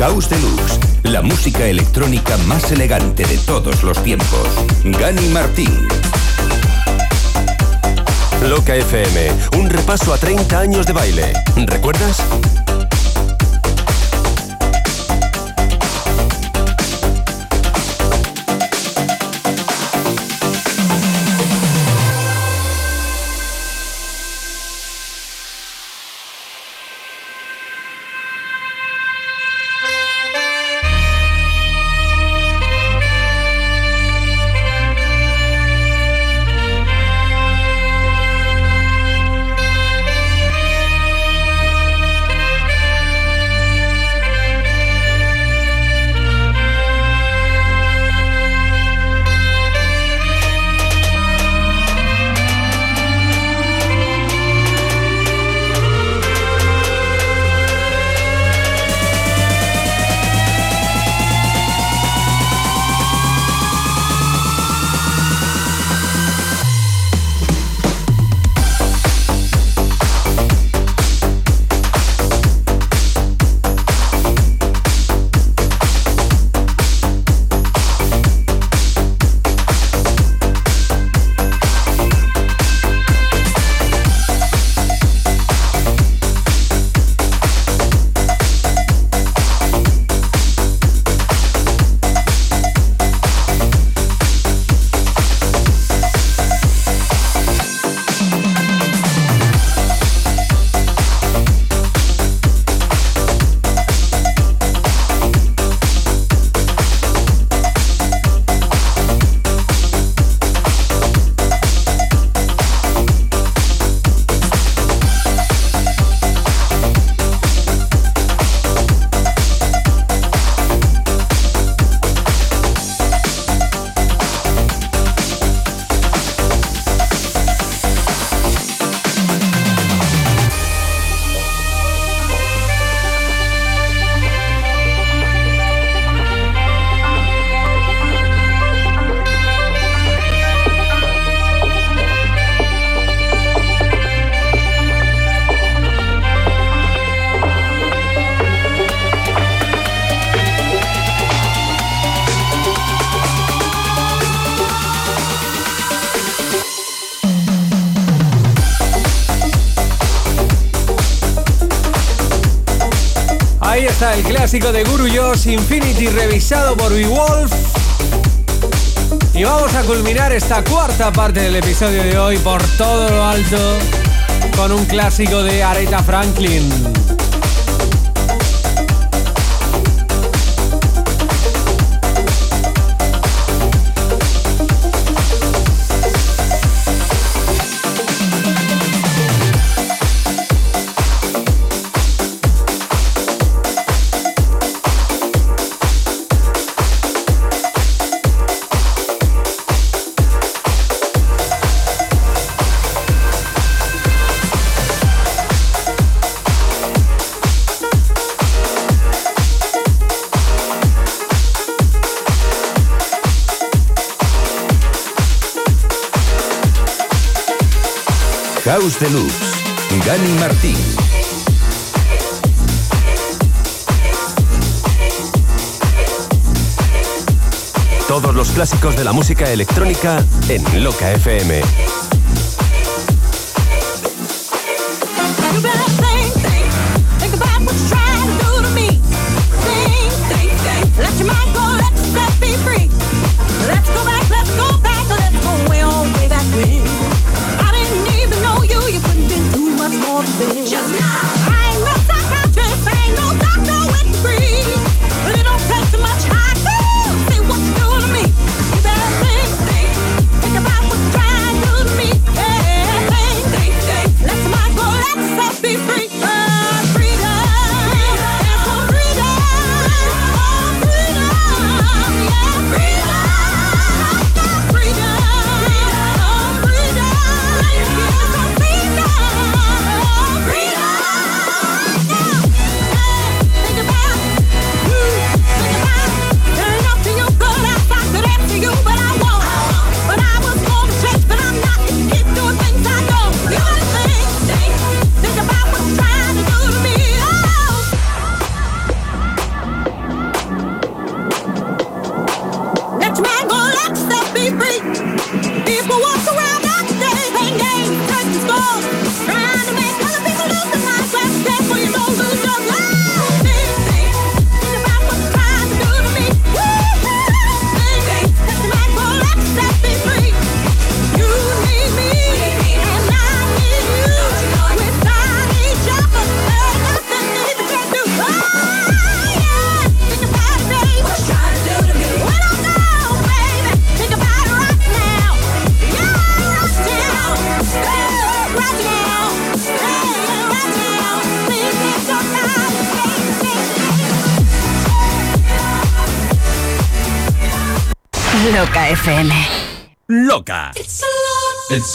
House Deluxe, la música electrónica más elegante de todos los tiempos. Gani Martín. Loca FM, un repaso a 30 años de baile. ¿Recuerdas? Clásico de Guru Infinity revisado por Wolf. Y vamos a culminar esta cuarta parte del episodio de hoy por todo lo alto con un clásico de Aretha Franklin. House Deluxe. Gani Martín. Todos los clásicos de la música electrónica en Loca FM.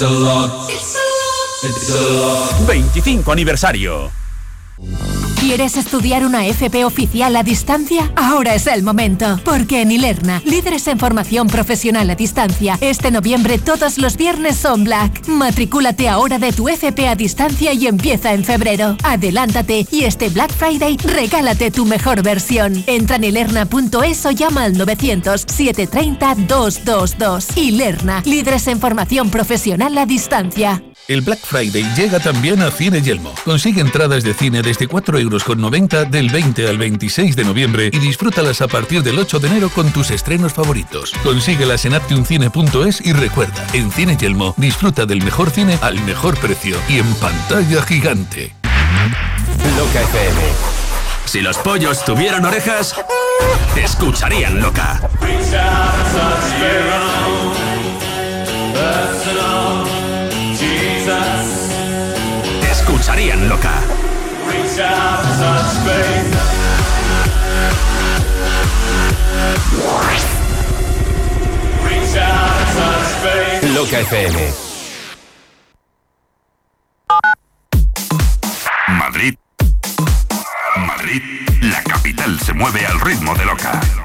A lot. It's a lot. 25 aniversario. ¿Quieres estudiar una FP oficial a distancia? Ahora es el momento, porque en Ilerna, líderes en formación profesional a distancia, este noviembre todos los viernes son Black. Matricúlate ahora de tu FP a distancia y empieza en febrero. Adelántate y este Black Friday regálate tu mejor versión. Entra en ilerna.es o llama al 900-730-222. Ilerna, líderes en formación profesional a distancia. El Black Friday llega también a Cine Yelmo. Consigue entradas de cine desde 4 euros con 90 del 20 al 26 de noviembre y disfrútalas a partir del 8 de enero con tus estrenos favoritos. Consíguelas en aptiuncine.es y recuerda, en Cine Yelmo disfruta del mejor cine al mejor precio y en pantalla gigante. Loca FM. Si los pollos tuvieran orejas, te escucharían loca. Te escucharían loca. Loca FM. Madrid. Madrid, la capital se mueve al ritmo de Loca.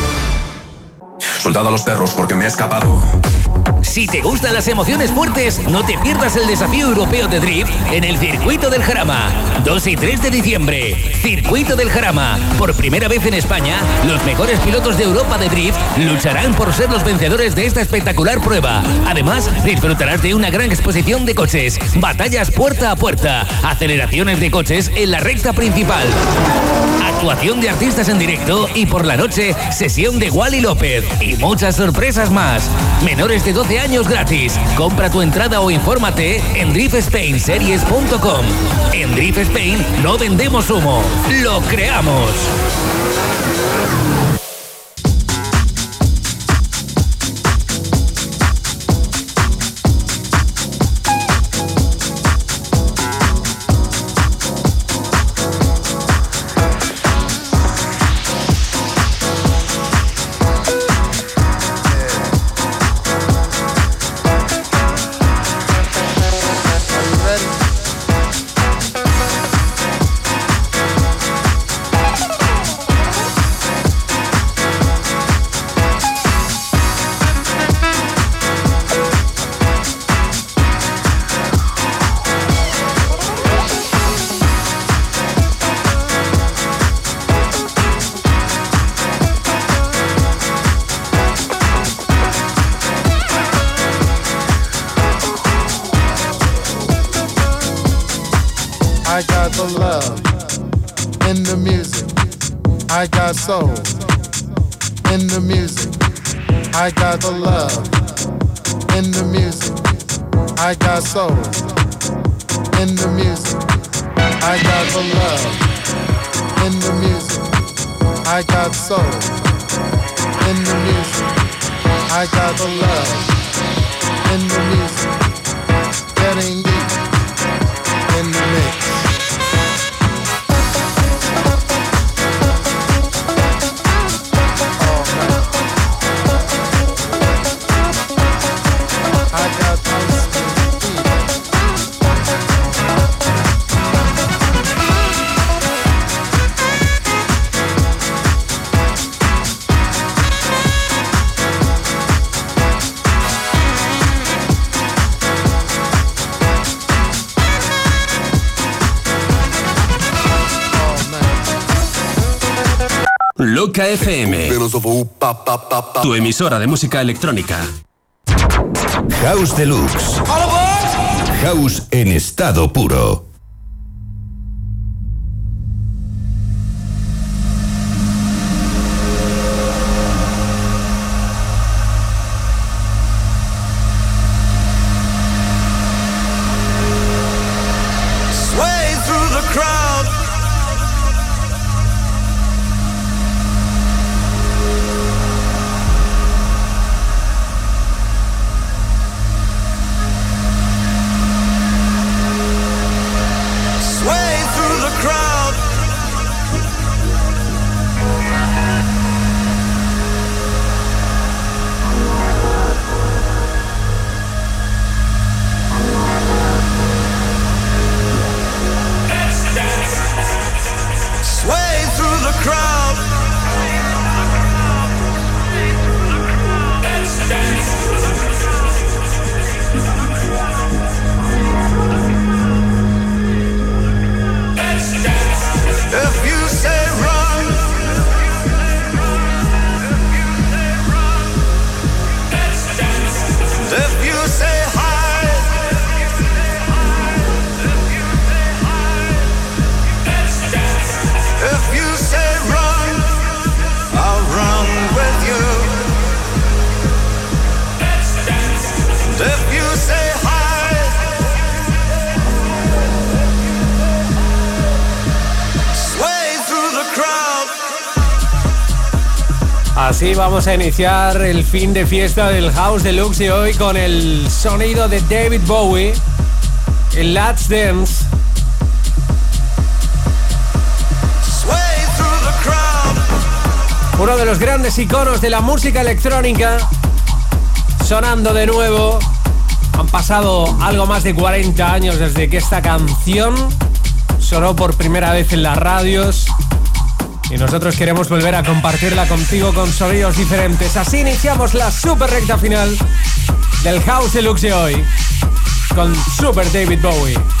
Soldado a los perros porque me he escapado. Si te gustan las emociones fuertes, no te pierdas el desafío europeo de drift en el Circuito del Jarama. 2 y 3 de diciembre. Circuito del Jarama. Por primera vez en España, los mejores pilotos de Europa de drift lucharán por ser los vencedores de esta espectacular prueba. Además, disfrutarás de una gran exposición de coches, batallas puerta a puerta, aceleraciones de coches en la recta principal. Actuación de artistas en directo y por la noche, sesión de Wally López y muchas sorpresas más. Menores de 12 años gratis. Compra tu entrada o infórmate en driftspainseries.com. En Drift Spain no vendemos humo, lo creamos. Tu emisora de música electrónica. House Deluxe. House en estado puro. Así vamos a iniciar el fin de fiesta del House Deluxe de hoy con el sonido de David Bowie, el Let's Dance. Uno de los grandes iconos de la música electrónica, sonando de nuevo. Han pasado algo más de 40 años desde que esta canción sonó por primera vez en las radios y nosotros queremos volver a compartirla contigo con sonidos diferentes. Así iniciamos la super recta final del House Deluxe de hoy con Super David Bowie.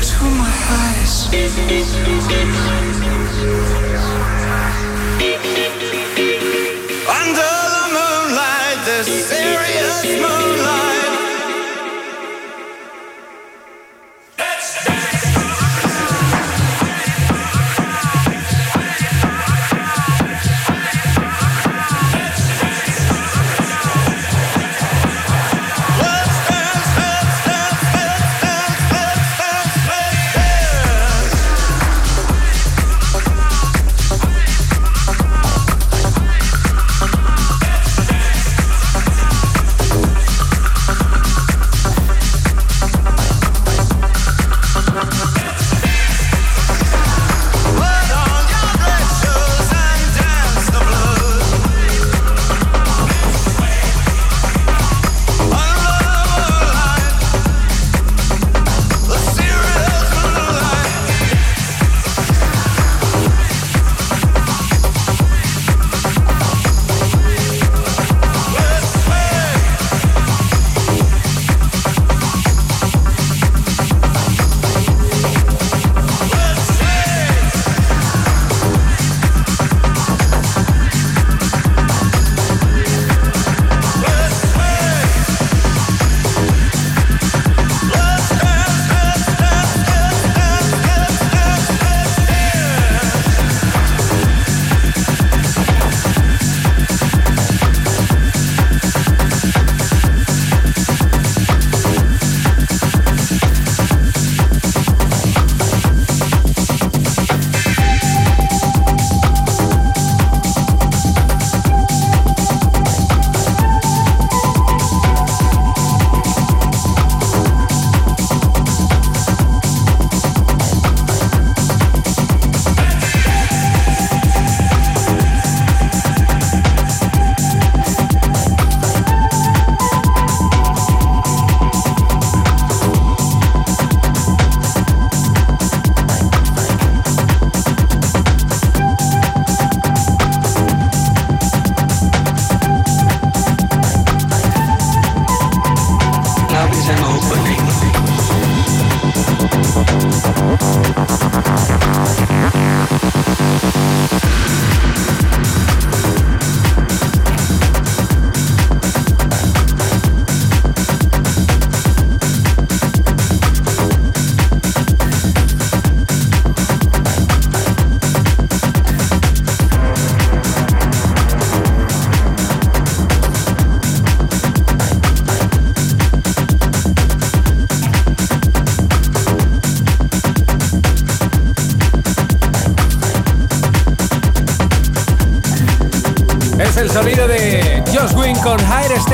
through my eyes.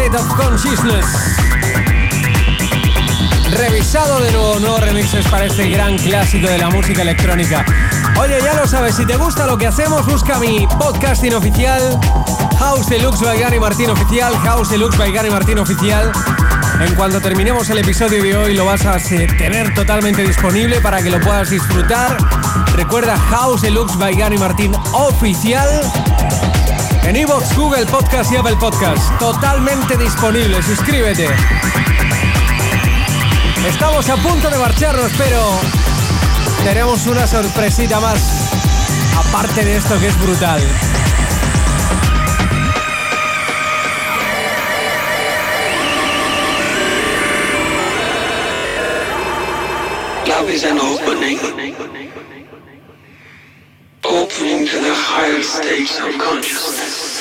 State of Consciousness. Revisado de nuevo, nuevos remixes para este gran clásico de la música electrónica. Oye, ya lo sabes, si te gusta lo que hacemos, busca mi podcasting oficial, House Deluxe by Gary Martín Oficial, House Deluxe by Gary Martín Oficial. En cuanto terminemos el episodio de hoy, lo vas a tener totalmente disponible para que lo puedas disfrutar. Recuerda House Deluxe by Gary Martín Oficial. En iVoox, Google Podcast y Apple Podcast. Totalmente disponible. Suscríbete. Estamos a punto de marcharnos, pero tenemos una sorpresita más. Aparte de esto que es brutal. Is an opening. Opening to the higher states of consciousness.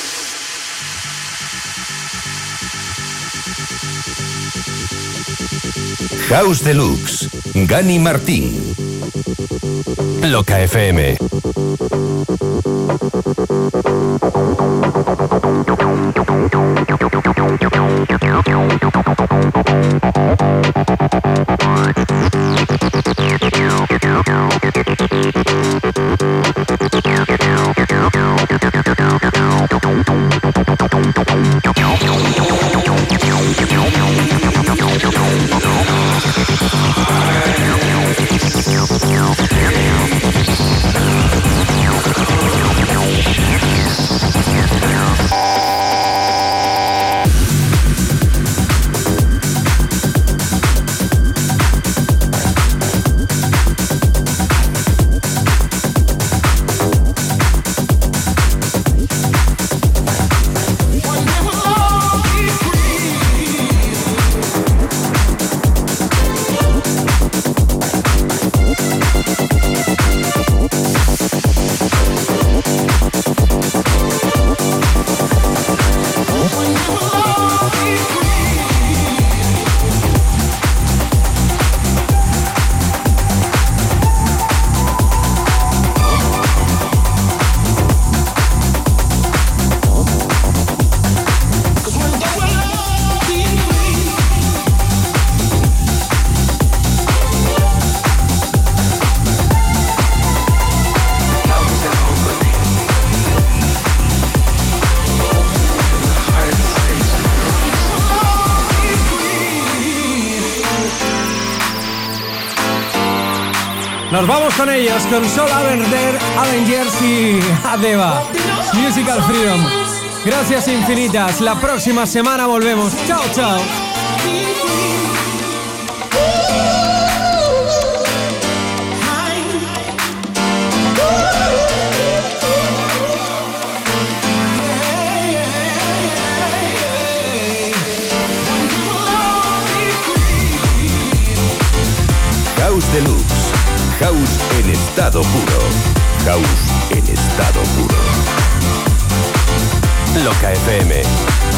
House Deluxe, Gani Martín. Loca FM. Música y Adeva. Musical Freedom. Gracias infinitas. La próxima semana volvemos. Chao, chao. House Deluxe. House en estado puro. House estado puro. Loca FM.